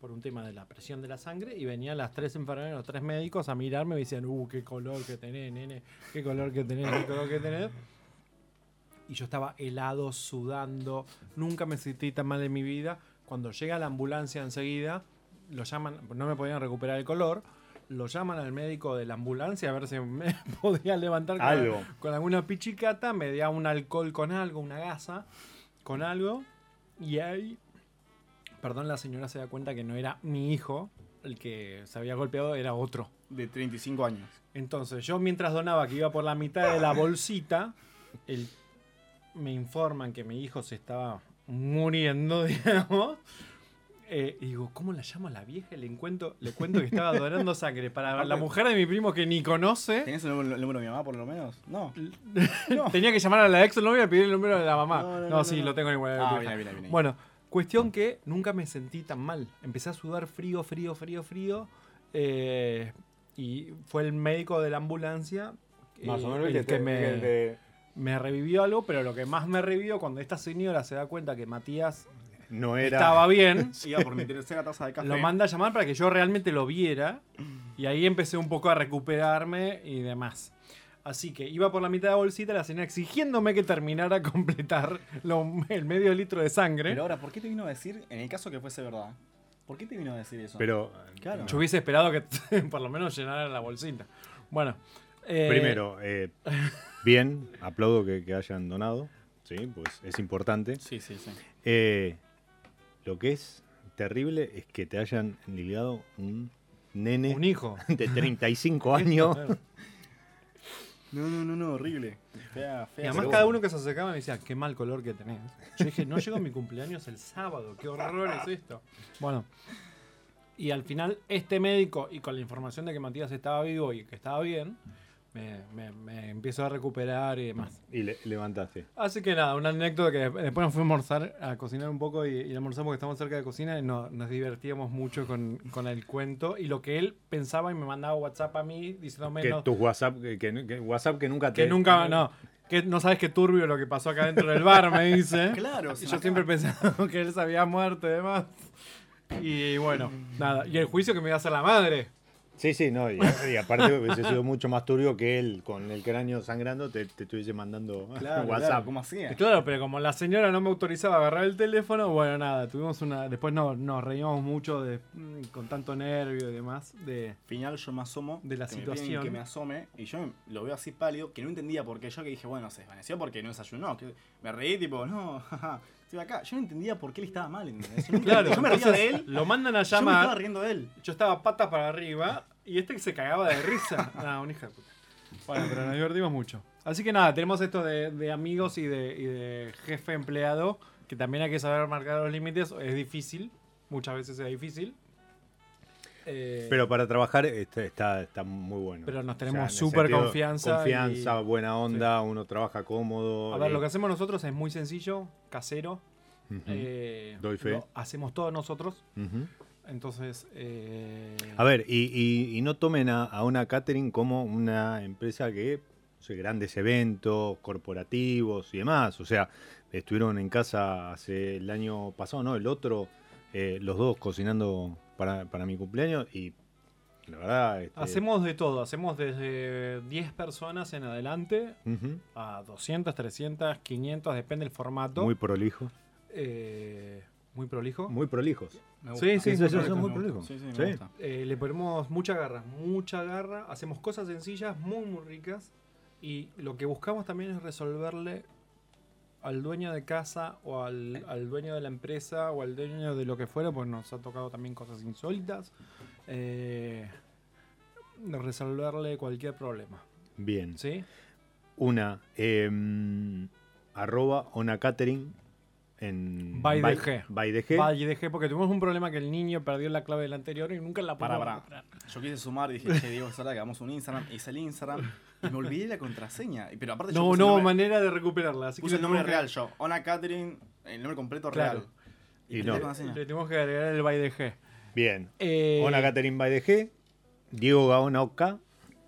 por un tema de la presión de la sangre y venían las tres enfermeras, los tres médicos a mirarme y me decían, uh, qué color que tenés, nene, qué color que tenés, qué color que tenés. Y yo estaba helado, sudando, nunca me sentí tan mal en mi vida. Cuando llega la ambulancia enseguida, lo llaman, no me podían recuperar el color, lo llaman al médico de la ambulancia a ver si me *laughs* podía levantar con, Algo. con alguna pichicata, me da un alcohol con algo, una gasa con algo, y ahí, perdón, la señora se da cuenta que no era mi hijo el que se había golpeado, era otro. De 35 años. Entonces, yo mientras donaba que iba por la mitad de la bolsita, el- me informan que mi hijo se estaba muriendo, *laughs* digamos. Eh, y digo, ¿cómo la llamo a la vieja? Le, encuentro, le cuento que estaba donando sangre para *laughs* la mujer de mi primo que ni conoce. ¿Tenés el número, el número de mi mamá por lo menos? No. *laughs* Tenía que llamar a la ex novia y pedir el número de la mamá. No, No, no, no, sí, no. lo tengo. Ah, viene, viene, viene. Bueno, cuestión que nunca me sentí tan mal. Empecé a sudar frío, frío, frío, frío. eh, y fue el médico de la ambulancia Más eh, o menos el el que me, el me revivió algo, pero lo que más me revivió cuando esta señora se da cuenta que Matías no era. estaba bien, *laughs* Iba por mi tercera taza de café. lo manda a llamar para que yo realmente lo viera. Y ahí empecé un poco a recuperarme y demás. Así que iba por la mitad de la bolsita, la señora exigiéndome que terminara a completar lo- el medio litro de sangre. Pero ahora, ¿por qué te vino a decir, en el caso que fuese verdad, ¿por qué te vino a decir eso? Pero, Claro. Yo hubiese esperado que *laughs* por lo menos llenara la bolsita. Bueno. Eh, primero, eh, *laughs* bien, aplaudo que, que hayan donado, sí, pues es importante. Sí, sí, sí. Eh, lo que es terrible es que te hayan ligado un nene Un hijo. *laughs* de 35 *laughs* años. No, no, no, no, horrible. Fea, Y además cada uno que se acercaba me decía, qué mal color que tenés. Yo dije, no llego a mi cumpleaños el sábado, qué horror es esto. Bueno, y al final este médico, y con la información de que Matías estaba vivo y que estaba bien, me, me- me empiezo a recuperar y demás. Y le- levantaste. Así que nada, una anécdota que después nos fuimos a almorzar, a cocinar un poco y, y almorzamos porque estamos cerca de cocina y no- nos divertíamos mucho con, con el cuento y lo que él pensaba y me mandaba WhatsApp a mí diciéndome Que no, tus WhatsApp, que, que- que WhatsApp que nunca te. que nunca, no, que no sabes qué turbio lo que pasó acá dentro del bar, me dice. *laughs* Claro, Y se yo siempre pensaba que él se había muerto y demás. Y bueno, nada. Y el juicio que me iba a hacer la madre. Sí, sí, no. Y, y aparte *laughs* hubiese sido mucho más turbio que él con el cráneo sangrando te, te estuviese mandando *laughs* Claro, WhatsApp. claro, ¿cómo hacía? Claro, pero como la señora no me autorizaba a agarrar el teléfono, bueno, nada, tuvimos una. Después no, nos reímos mucho de, mm, con tanto nervio y demás. De, final yo me asomo De la que me piden situación. que me asome y yo lo veo así pálido que no entendía por qué yo que dije bueno se desvaneció porque no desayunó que me reí tipo no *laughs* jaja, estoy acá yo no entendía por qué él estaba mal ¿entendés? Yo, *laughs* nunca- claro, yo me entonces de él lo mandan a yo me estaba llamar. riendo de él Yo estaba patas para arriba y este se cagaba de risa. Nada, *laughs* un hija de puta. Bueno, pero nos divertimos mucho. Así que nada, tenemos esto de, de amigos y de, y de jefe empleado, que también hay que saber marcar los límites. Es difícil, muchas veces es difícil. Eh, Pero para trabajar está, está, está muy bueno. Pero nos O tenemos en el súper confianza Confianza, y- buena onda, uno trabaja cómodo. a ver, y- lo que hacemos nosotros es muy sencillo, casero. Eh, Doy fe. lo hacemos todos nosotros. Entonces, eh, A ver, y, y- y no tomen a, a una catering como una empresa que hace grandes eventos corporativos y demás. O sea, estuvieron en casa hace el año pasado, ¿no? El otro, eh, los dos cocinando para, para mi cumpleaños y la verdad... este, hacemos de todo. Hacemos desde 10 personas en adelante a 200, 300, 500, depende del formato. muy prolijo. Eh, muy prolijo. Muy prolijos. Me Sí, sí, Sí, sí, muy sí, son muy me gusta. prolijos. Sí, sí, me Sí. gusta. Eh, le ponemos mucha garra, mucha garra. Hacemos cosas sencillas, muy, muy ricas. Y lo que buscamos también es resolverle al dueño de casa o al, al dueño de la empresa o al dueño de lo que fuera, pues nos ha tocado también cosas insólitas. eh, resolverle cualquier problema. Bien. ¿Sí? Una, em, arroba ona catering en... By by- DG. by DG. Vaya, dejé porque tuvimos un problema que el niño perdió la clave del anterior y nunca la recuperar. Yo quise sumar y dije, che, Diego, es hora que hagamos un Instagram. Hice el Instagram y me olvidé la contraseña. Pero aparte yo No, no hubo nombre, manera de recuperarla. Así puse que el nombre real yo. Ona Catherine, el nombre completo Claro. real. Y no. Le tenemos que agregar el by DG. Bien. Eh, Ona Catering by DG, Diego Gaona OK,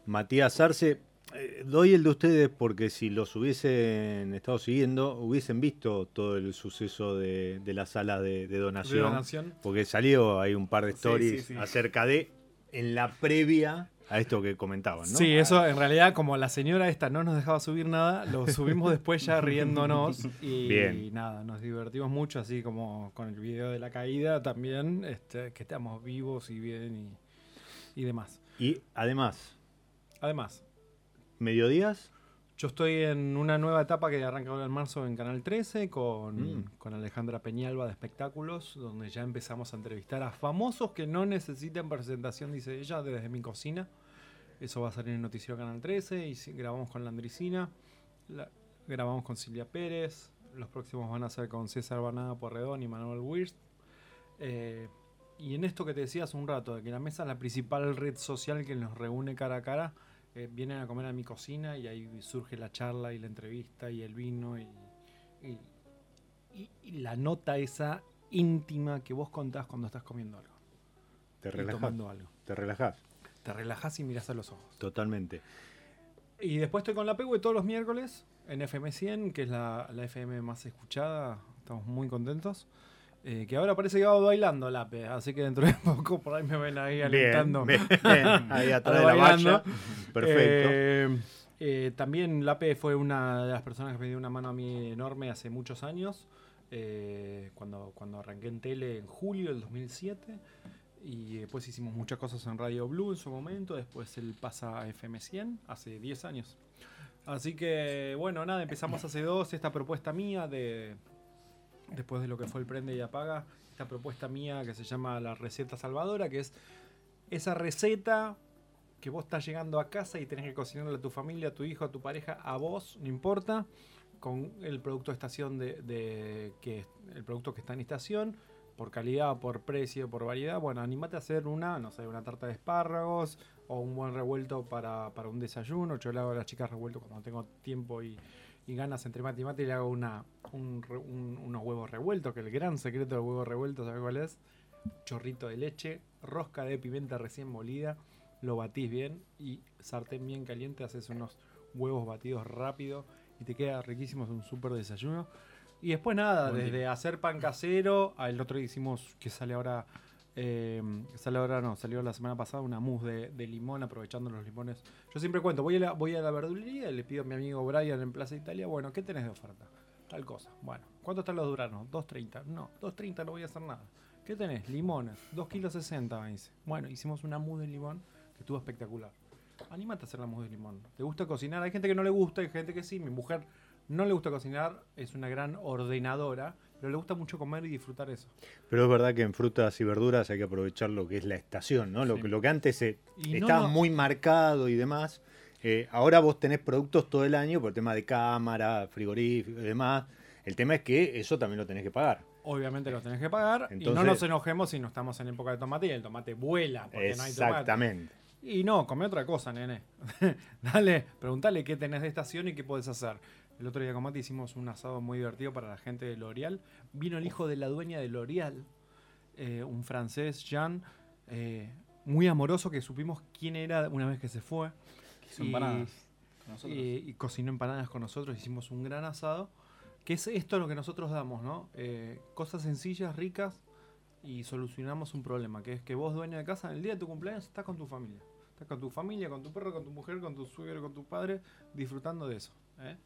Matías Arce. Eh, doy el de ustedes porque si los hubiesen estado siguiendo, hubiesen visto todo el suceso de, de la sala de, de de donación. donación. Porque salió ahí un par de Sí, stories sí, sí. acerca de, en la previa a esto que comentaban, ¿no? Sí, eso en realidad, como la señora esta no nos dejaba subir nada, lo subimos después ya riéndonos. Y Bien. nada, nos divertimos mucho, así como con el video de la caída también, este, que estamos vivos y bien y, y demás. Y además, Además, mediodías, yo estoy en una nueva etapa que arranca ahora en marzo en Canal 13 con, Mm. con Alejandra Peñalba de Espectáculos, donde ya empezamos a entrevistar a famosos que no necesitan presentación, dice ella, desde mi cocina. Eso va a salir en Noticiero Canal 13 y grabamos con Landricina, la- grabamos con Silvia Pérez, los próximos van a ser con César Banada Porredón y Manuel Wirst. Eh, y en esto que te decía hace un rato, de que la mesa es la principal red social que nos reúne cara a cara, eh, vienen a comer a mi cocina y ahí surge la charla y la entrevista y el vino y, y- y- y la nota esa íntima que vos contás cuando estás comiendo algo te relajás. tomando algo. Te relajás, Te relajás y mirás a los ojos. totalmente. Y después estoy con la PW todos los miércoles en FM 100, que es la, la FM más escuchada. Estamos muy contentos. Eh, que ahora parece que va bailando la P, así que dentro de *laughs* poco por ahí me ven ahí alentando. Bien, *laughs* bien. Ahí atrás de la valla. *laughs* Perfecto. Eh, eh, también Lape fue una de las personas que me dio una mano a mí enorme hace muchos años, eh, cuando, cuando arranqué en tele en julio del 2007. Y después hicimos muchas cosas en Radio Blue en su momento, después él pasa a FM 100 hace 10 años. Así que, bueno, nada, empezamos hace dos esta propuesta mía de, después de lo que fue el Prende y Apaga, esta propuesta mía que se llama la receta salvadora, que es esa receta que vos estás llegando a casa y tenés que cocinarle a tu familia, a tu hijo, a tu pareja, a vos, no importa, con el producto de estación de, que el producto que está en estación, por calidad, por precio, por variedad. Bueno, animate a hacer una, no sé, una tarta de espárragos o un buen revuelto para, para un desayuno. Yo le hago a las chicas revuelto cuando tengo tiempo y, y ganas entre mate y mate y le hago una, un re- un- unos huevos revueltos, que el gran secreto del huevo revuelto, ¿sabes cuál es? Chorrito de leche, rosca de pimienta recién molida, lo batís bien y sartén bien caliente, haces unos huevos batidos rápido y te queda riquísimo, es un súper desayuno. Y después nada, desde hacer pan casero, al otro día hicimos, que sale ahora, eh, ahora no, salió la semana pasada una mousse de, de limón, aprovechando los limones. Yo siempre cuento, voy a la, voy a la verdulería y le pido a mi amigo Brian en Plaza Italia, bueno, ¿qué tenés de oferta? Tal cosa. Bueno, ¿cuánto están los duranos? 2.30. No, 2.30 no voy a hacer nada. ¿Qué tenés? Limones. 2 kilos 60, me dice. Bueno, hicimos una mousse de limón que estuvo espectacular. Anímate a hacer la mousse de limón. ¿Te gusta cocinar? Hay gente que no le gusta, hay gente que sí. Mi mujer no le gusta cocinar, es una gran ordenadora, pero le gusta mucho comer y disfrutar eso. Pero es verdad que en frutas y verduras hay que aprovechar lo que es la estación, ¿no? Lo, que, lo que antes eh, Y estaba no. muy marcado y demás. eh, ahora vos tenés productos todo el año por el tema de cámara, frigorífico y demás. El tema es que eso también lo tenés que pagar. Obviamente lo tenés que pagar y no Entonces- nos enojemos si no estamos en época de tomate y el tomate vuela porque no hay tomate. Exactamente. Y no, come otra cosa, nene. *laughs* Dale, preguntale qué tenés de estación y qué podés hacer. El otro día con Mati hicimos un asado muy divertido para la gente de L'Oreal. Vino el hijo de la dueña de L'Oreal eh, un francés, Jean, eh, muy amoroso, que supimos quién era una vez que se fue. Hizo Y- empanadas con y cocinó empanadas con nosotros, hicimos un gran asado. Que es esto lo que nosotros damos, ¿no? Eh, cosas sencillas, ricas y solucionamos un problema, que es que vos, dueño de casa, en el día de tu cumpleaños estás con tu familia. Estás con tu familia, con tu perro, con tu mujer, con tu suegro, con tu padre, disfrutando de eso. ¿eh?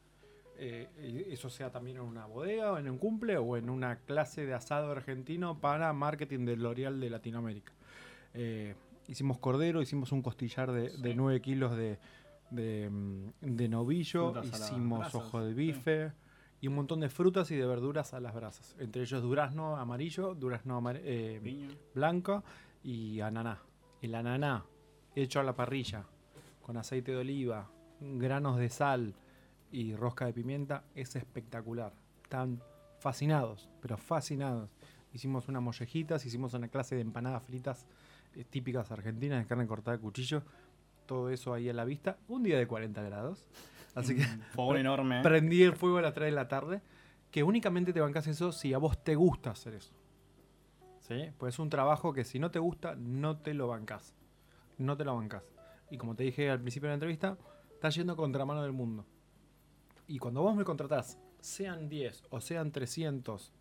Eh, eso sea también en una bodega, o en un cumple, o en una clase de asado argentino para marketing del L'Oreal de Latinoamérica. Eh, hicimos cordero, hicimos un costillar de, de 9 kilos de, de, mm, de novillo, Frutas hicimos ojo de sí. bife y un montón de frutas y de verduras a las brasas. Entre ellos durazno amarillo, durazno amar- eh, blanco y ananá. El ananá hecho a la parrilla con aceite de oliva, granos de sal y rosca de pimienta es espectacular. Están fascinados, pero fascinados. Hicimos unas mollejitas, hicimos una clase de empanadas fritas eh, típicas argentinas de carne cortada de cuchillo. Todo eso ahí a la vista. Un día de 40 grados. Así que fogón enorme. prendí el fuego a las 3 de la tarde. Que únicamente te bancas eso si a vos te gusta hacer eso. ¿Sí? Pues es un trabajo que si no te gusta, no te lo bancas. No te lo bancas. Y como te dije al principio de la entrevista, estás yendo contra mano del mundo. Y cuando vos me contratás, sean 10 o sean 300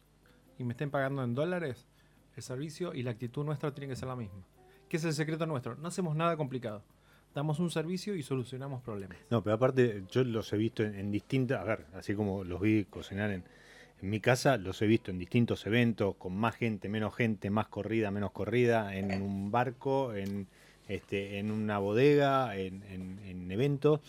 y me estén pagando en dólares, el servicio y la actitud nuestra tiene que ser la misma. ¿Qué es el secreto nuestro? No hacemos nada complicado. Damos un servicio y solucionamos problemas. No, pero aparte yo los he visto en, distintas, a ver, así como los vi cocinar en, mi casa, los he visto en distintos eventos, con más gente, menos gente, más corrida, menos corrida, en un barco, en, este, en una bodega, en- en eventos,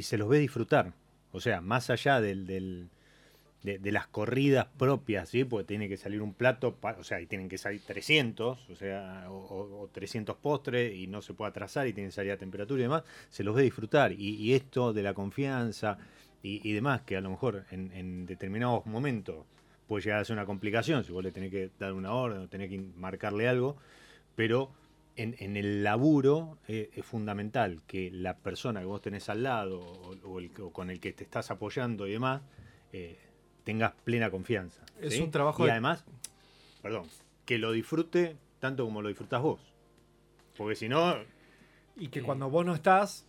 y se los ve disfrutar. O sea, más allá del, de, las corridas propias, ¿sí? Porque tiene que salir un plato, o sea, y tienen que salir 300, o sea, o, o- o 300 postres, y no se puede atrasar, y tiene que salir a temperatura y demás, se los ve disfrutar. Y, esto de la confianza y, y demás, que a lo mejor en, en determinados momentos puede llegar a ser una complicación, si vos le tenés que dar una orden o tenés que marcarle algo, pero en, en el laburo eh, es fundamental que la persona que vos tenés al lado o, o el que- o con el que te estás apoyando y demás, eh, tengas plena confianza. Es ¿sí? un trabajo Y de- además, perdón, que lo disfrute tanto como lo disfrutás vos. Porque si no, Y que Eh. cuando vos no estás,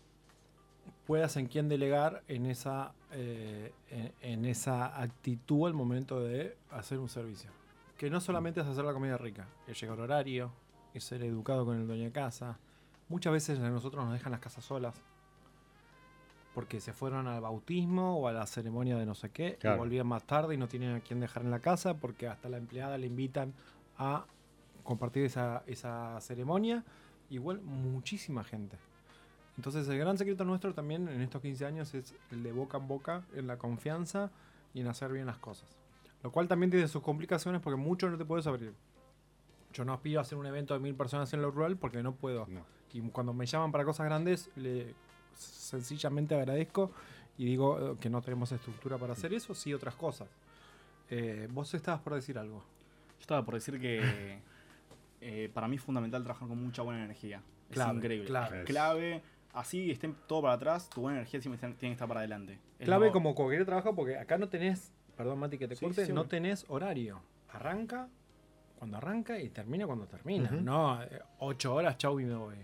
puedas en quién delegar en esa, eh, en, en esa actitud al momento de hacer un servicio. Que no solamente es hacer la comida rica, es llegar horario, es ser educado con el dueño de casa. Muchas veces a nosotros nos dejan las casas solas. Porque se fueron al bautismo o a la ceremonia de no sé qué, Claro. y volvían más tarde y no tienen a quién dejar en la casa, porque hasta la empleada le invitan a compartir esa, esa ceremonia. Igual muchísima gente. Entonces el gran secreto nuestro también en estos 15 años es el de boca en boca, en la confianza y en hacer bien las cosas. Lo cual también tiene sus complicaciones porque mucho no te puedes abrir. Yo no aspiro a hacer un evento de mil personas en lo rural porque no puedo. No. Y cuando me llaman para cosas grandes, le sencillamente agradezco y digo eh, que no tenemos estructura para hacer eso, sí otras cosas. Eh, vos estabas por decir algo. Yo estaba por decir que *laughs* eh, para mí es fundamental trabajar con mucha buena energía. Es Clave, increíble. clave. Es clave. Así estén todo para atrás, tu buena energía siempre tiene que estar para adelante. Es Clave lo- como cualquier trabajo porque acá no tenés, perdón Mati que te Sí, corte, sí, no tenés horario. Arranca cuando arranca y termina cuando termina. No, eh, ocho horas, chau y me voy.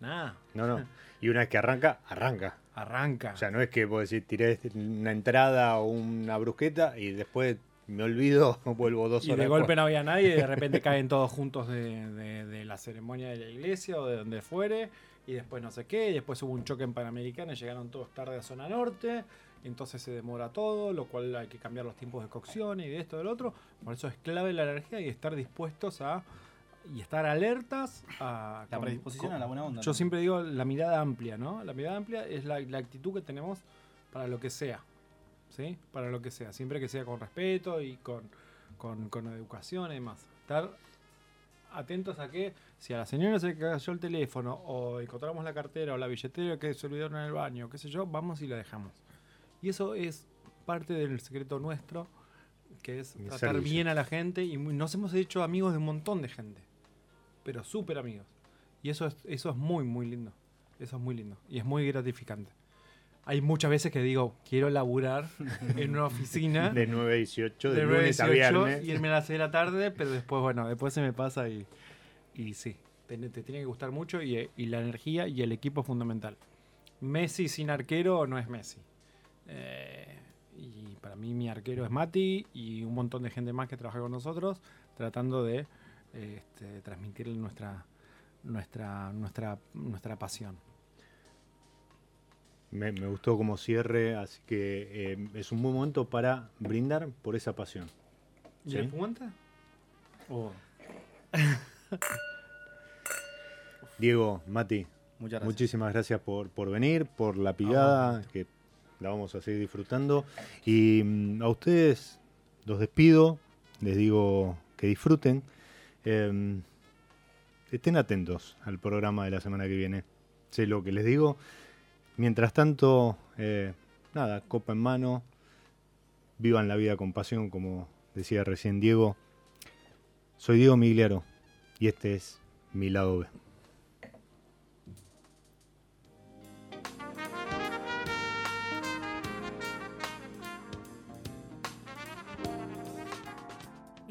Nada, no, no. Y una vez que arranca, arranca. arranca. O sea, no es que vos decís, tiré una entrada o una brusqueta y después me olvido, *laughs* vuelvo dos y horas. de golpe después. no había nadie y de repente *laughs* caen todos juntos de, de- de la ceremonia de la iglesia o de donde fuere. Y después no sé qué, y después hubo un choque en Panamericana y llegaron todos tarde a zona norte. Entonces se demora todo, lo cual hay que cambiar los tiempos de cocción y de esto, del otro. Por eso es clave la energía y estar dispuestos a. y estar alertas a. La predisposición con- a la buena onda. Yo ¿no? siempre digo la mirada amplia, ¿no? La mirada amplia es la, la actitud que tenemos para lo que sea. ¿Sí? Para lo que sea. Siempre que sea con respeto y con, con, con educación y demás. Estar atentos a que si a la señora se cayó el teléfono o encontramos la cartera o la billetera que se olvidaron en el baño, qué sé yo, vamos y la dejamos. Y eso es parte del secreto nuestro, que es Mi tratar servicio. bien a la gente y muy- nos hemos hecho amigos de un montón de gente, pero súper amigos. Y eso es, eso es muy, muy lindo. Eso es muy lindo y es muy gratificante. hay muchas veces que digo, quiero laburar *laughs* en una oficina De 9 a 18, de, de 9 a lunes a 18, viernes. irme a las 6 de la tarde, pero después, bueno, después se me pasa y, y sí, te, te tiene que gustar mucho y, y la energía y el equipo es fundamental. Messi sin arquero no es Messi. Eh, y para mí mi arquero es Mati y un montón de gente más que trabaja con nosotros tratando de eh, este, transmitirle nuestra, nuestra, nuestra, nuestra pasión. Me, me gustó como cierre, así que eh, es un buen momento para brindar por esa pasión. ¿Y ¿Sí? Oh. Diego, Mati, Muchas gracias. muchísimas gracias por, por venir, por la picada, que la vamos a seguir disfrutando. Y mm, a ustedes los despido, les digo que disfruten. Em, estén atentos al programa de la semana que viene. Sé lo que les digo. Mientras tanto, eh, nada, copa en mano, vivan la vida con pasión, como decía recién Diego. Soy Diego Migliaro y este es mi lado B.